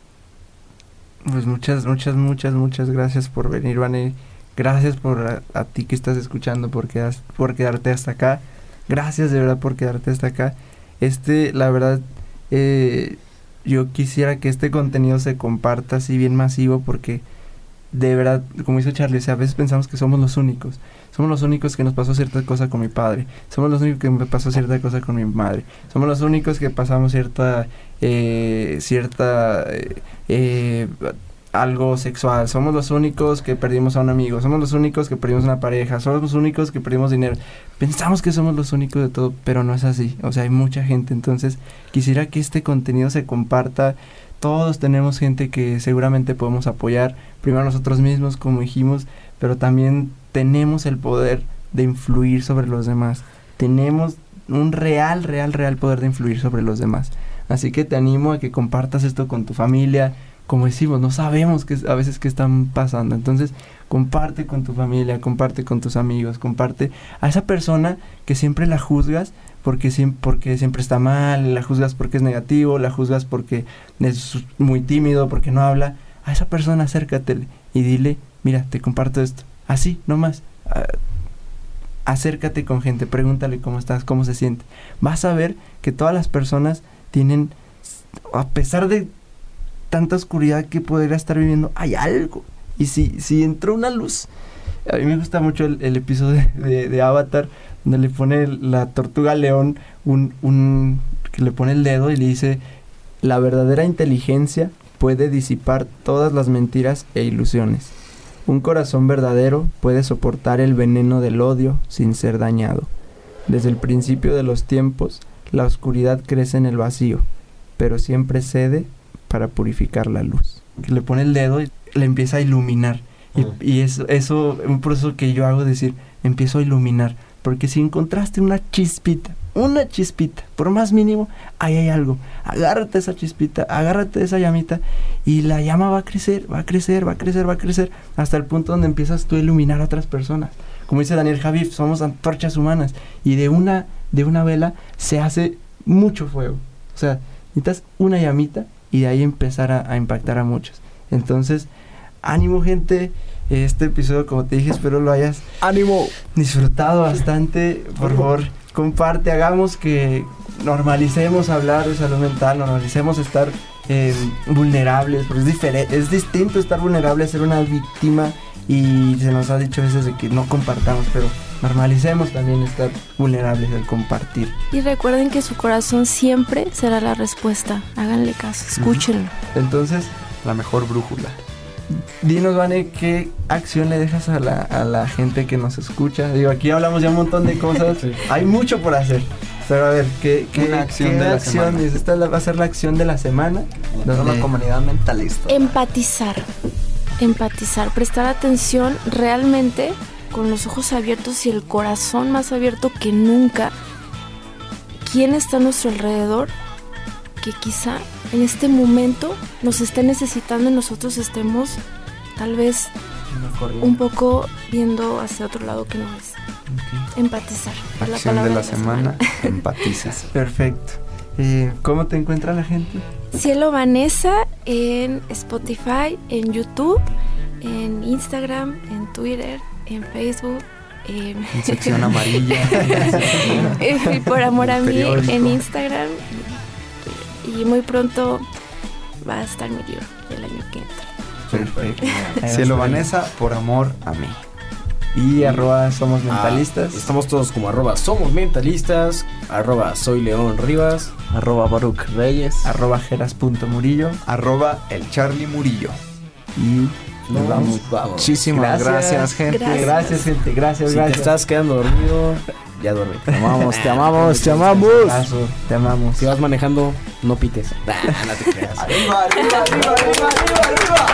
Pues muchas, muchas, muchas, muchas gracias por venir, Vane. Gracias por a, ti que estás escuchando, por, por quedarte hasta acá. Gracias de verdad por quedarte hasta acá. Este, la verdad, eh, yo quisiera que este contenido se comparta así bien masivo porque de verdad, como dice Charlie, a veces pensamos que somos los únicos. Somos los únicos que nos pasó cierta cosa con mi padre. Somos los únicos que me pasó cierta cosa con mi madre. Somos los únicos que pasamos cierta, eh, cierta, eh, algo sexual. Somos los únicos que perdimos a un amigo. Somos los únicos que perdimos una pareja. Somos los únicos que perdimos dinero. Pensamos que somos los únicos de todo, pero no es así. O sea, hay mucha gente. Entonces, quisiera que este contenido se comparta. Todos tenemos gente que seguramente podemos apoyar. Primero nosotros mismos, como dijimos, pero también tenemos el poder de influir sobre los demás. Tenemos un real, real, real poder de influir sobre los demás. Así que te animo a que compartas esto con tu familia. Como decimos, no sabemos qué, a veces qué están pasando. Entonces, comparte con tu familia, comparte con tus amigos, comparte a esa persona que siempre la juzgas porque porque siempre está mal, la juzgas porque es negativo, la juzgas porque es muy tímido, porque no habla. A esa persona acércatele y dile, mira, te comparto esto. Así, nomás. Ah, acércate con gente, pregúntale cómo estás, cómo se siente. Vas a ver que todas las personas tienen, a pesar de tanta oscuridad que podría estar viviendo, hay algo. Y si, si entró una luz, a mí me gusta mucho el, episodio de, (laughs) de- de Avatar, donde le pone la tortuga león un, un, que le pone el dedo y le dice, la verdadera inteligencia puede disipar todas las mentiras e ilusiones. Un corazón verdadero puede soportar el veneno del odio sin ser dañado. Desde el principio de los tiempos, la oscuridad crece en el vacío, pero siempre cede para purificar la luz. Que le pone el dedo y le empieza a iluminar. Y, Mm. y eso, eso, un proceso que yo hago es decir, empiezo a iluminar. Porque si encontraste una chispita, una chispita, por más mínimo, ahí hay algo. Agárrate esa chispita, agárrate esa llamita y la llama va a crecer, va a crecer, va a crecer, va a crecer, hasta el punto donde empiezas tú a iluminar a otras personas. Como dice Daniel Javif, somos antorchas humanas y de una de una vela se hace mucho fuego. O sea, necesitas una llamita y de ahí empezar a, a impactar a muchos. Entonces, ánimo gente, este episodio como te dije espero lo hayas ánimo disfrutado bastante. Por favor, comparte, hagamos que normalicemos hablar de salud mental, normalicemos estar eh, vulnerables, porque es, diferente, es distinto estar vulnerable a ser una víctima y se nos ha dicho a veces de que no compartamos, pero normalicemos también estar vulnerables al compartir. Y recuerden que su corazón siempre será la respuesta. Háganle caso, escúchenlo. Entonces, La mejor brújula. dinos, Vane, ¿qué acción le dejas a la, a la gente que nos escucha? Digo, aquí hablamos ya un montón de cosas, (laughs) hay mucho por hacer. Pero a ver, ¿qué, qué Una acción qué de la acción semana. es? Esta va a ser la acción de la semana. Donde- la comunidad mentalista. Empatizar. Empatizar. Prestar atención realmente con los ojos abiertos y el corazón más abierto que nunca. ¿Quién está a nuestro alrededor? Que quizá en este momento nos esté necesitando y nosotros estemos tal vez un poco viendo hacia otro lado que no es. Empatizar. es la Acción de la semana, (laughs) empatizas. Perfecto. Eh, ¿Cómo te encuentra la gente? Cielo Vanessa en Spotify, en YouTube, en Instagram, en Twitter, en Facebook. em, En sección amarilla. (laughs) y por amor a mí en Instagram. Y, muy pronto va a estar mi libro el año que entra. Perfecto. Cielo. Vanessa, por amor a mí. Y arroba somos Ah, mentalistas. estamos todos como arroba somos mentalistas, arroba soy León Rivas. Arroba Baruch Reyes. arroba geras.murillo. Arroba el Charlie Murillo. Y nos vamos. vamos. Muchísimas gracias, gente. Gracias. Gracias, gente. Gracias, Si te gracias. estás quedando dormido, ya duerme. Te amamos, te amamos, te amamos. Abrazo, Te amamos. Si vas manejando, no pites. Nah, no te creas. (laughs) ¡Arriba, arriba, arriba, arriba, arriba, arriba!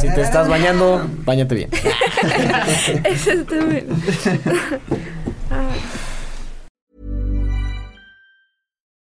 Si te estás bañando, bañate bien. (laughs) Eso está bueno. (laughs)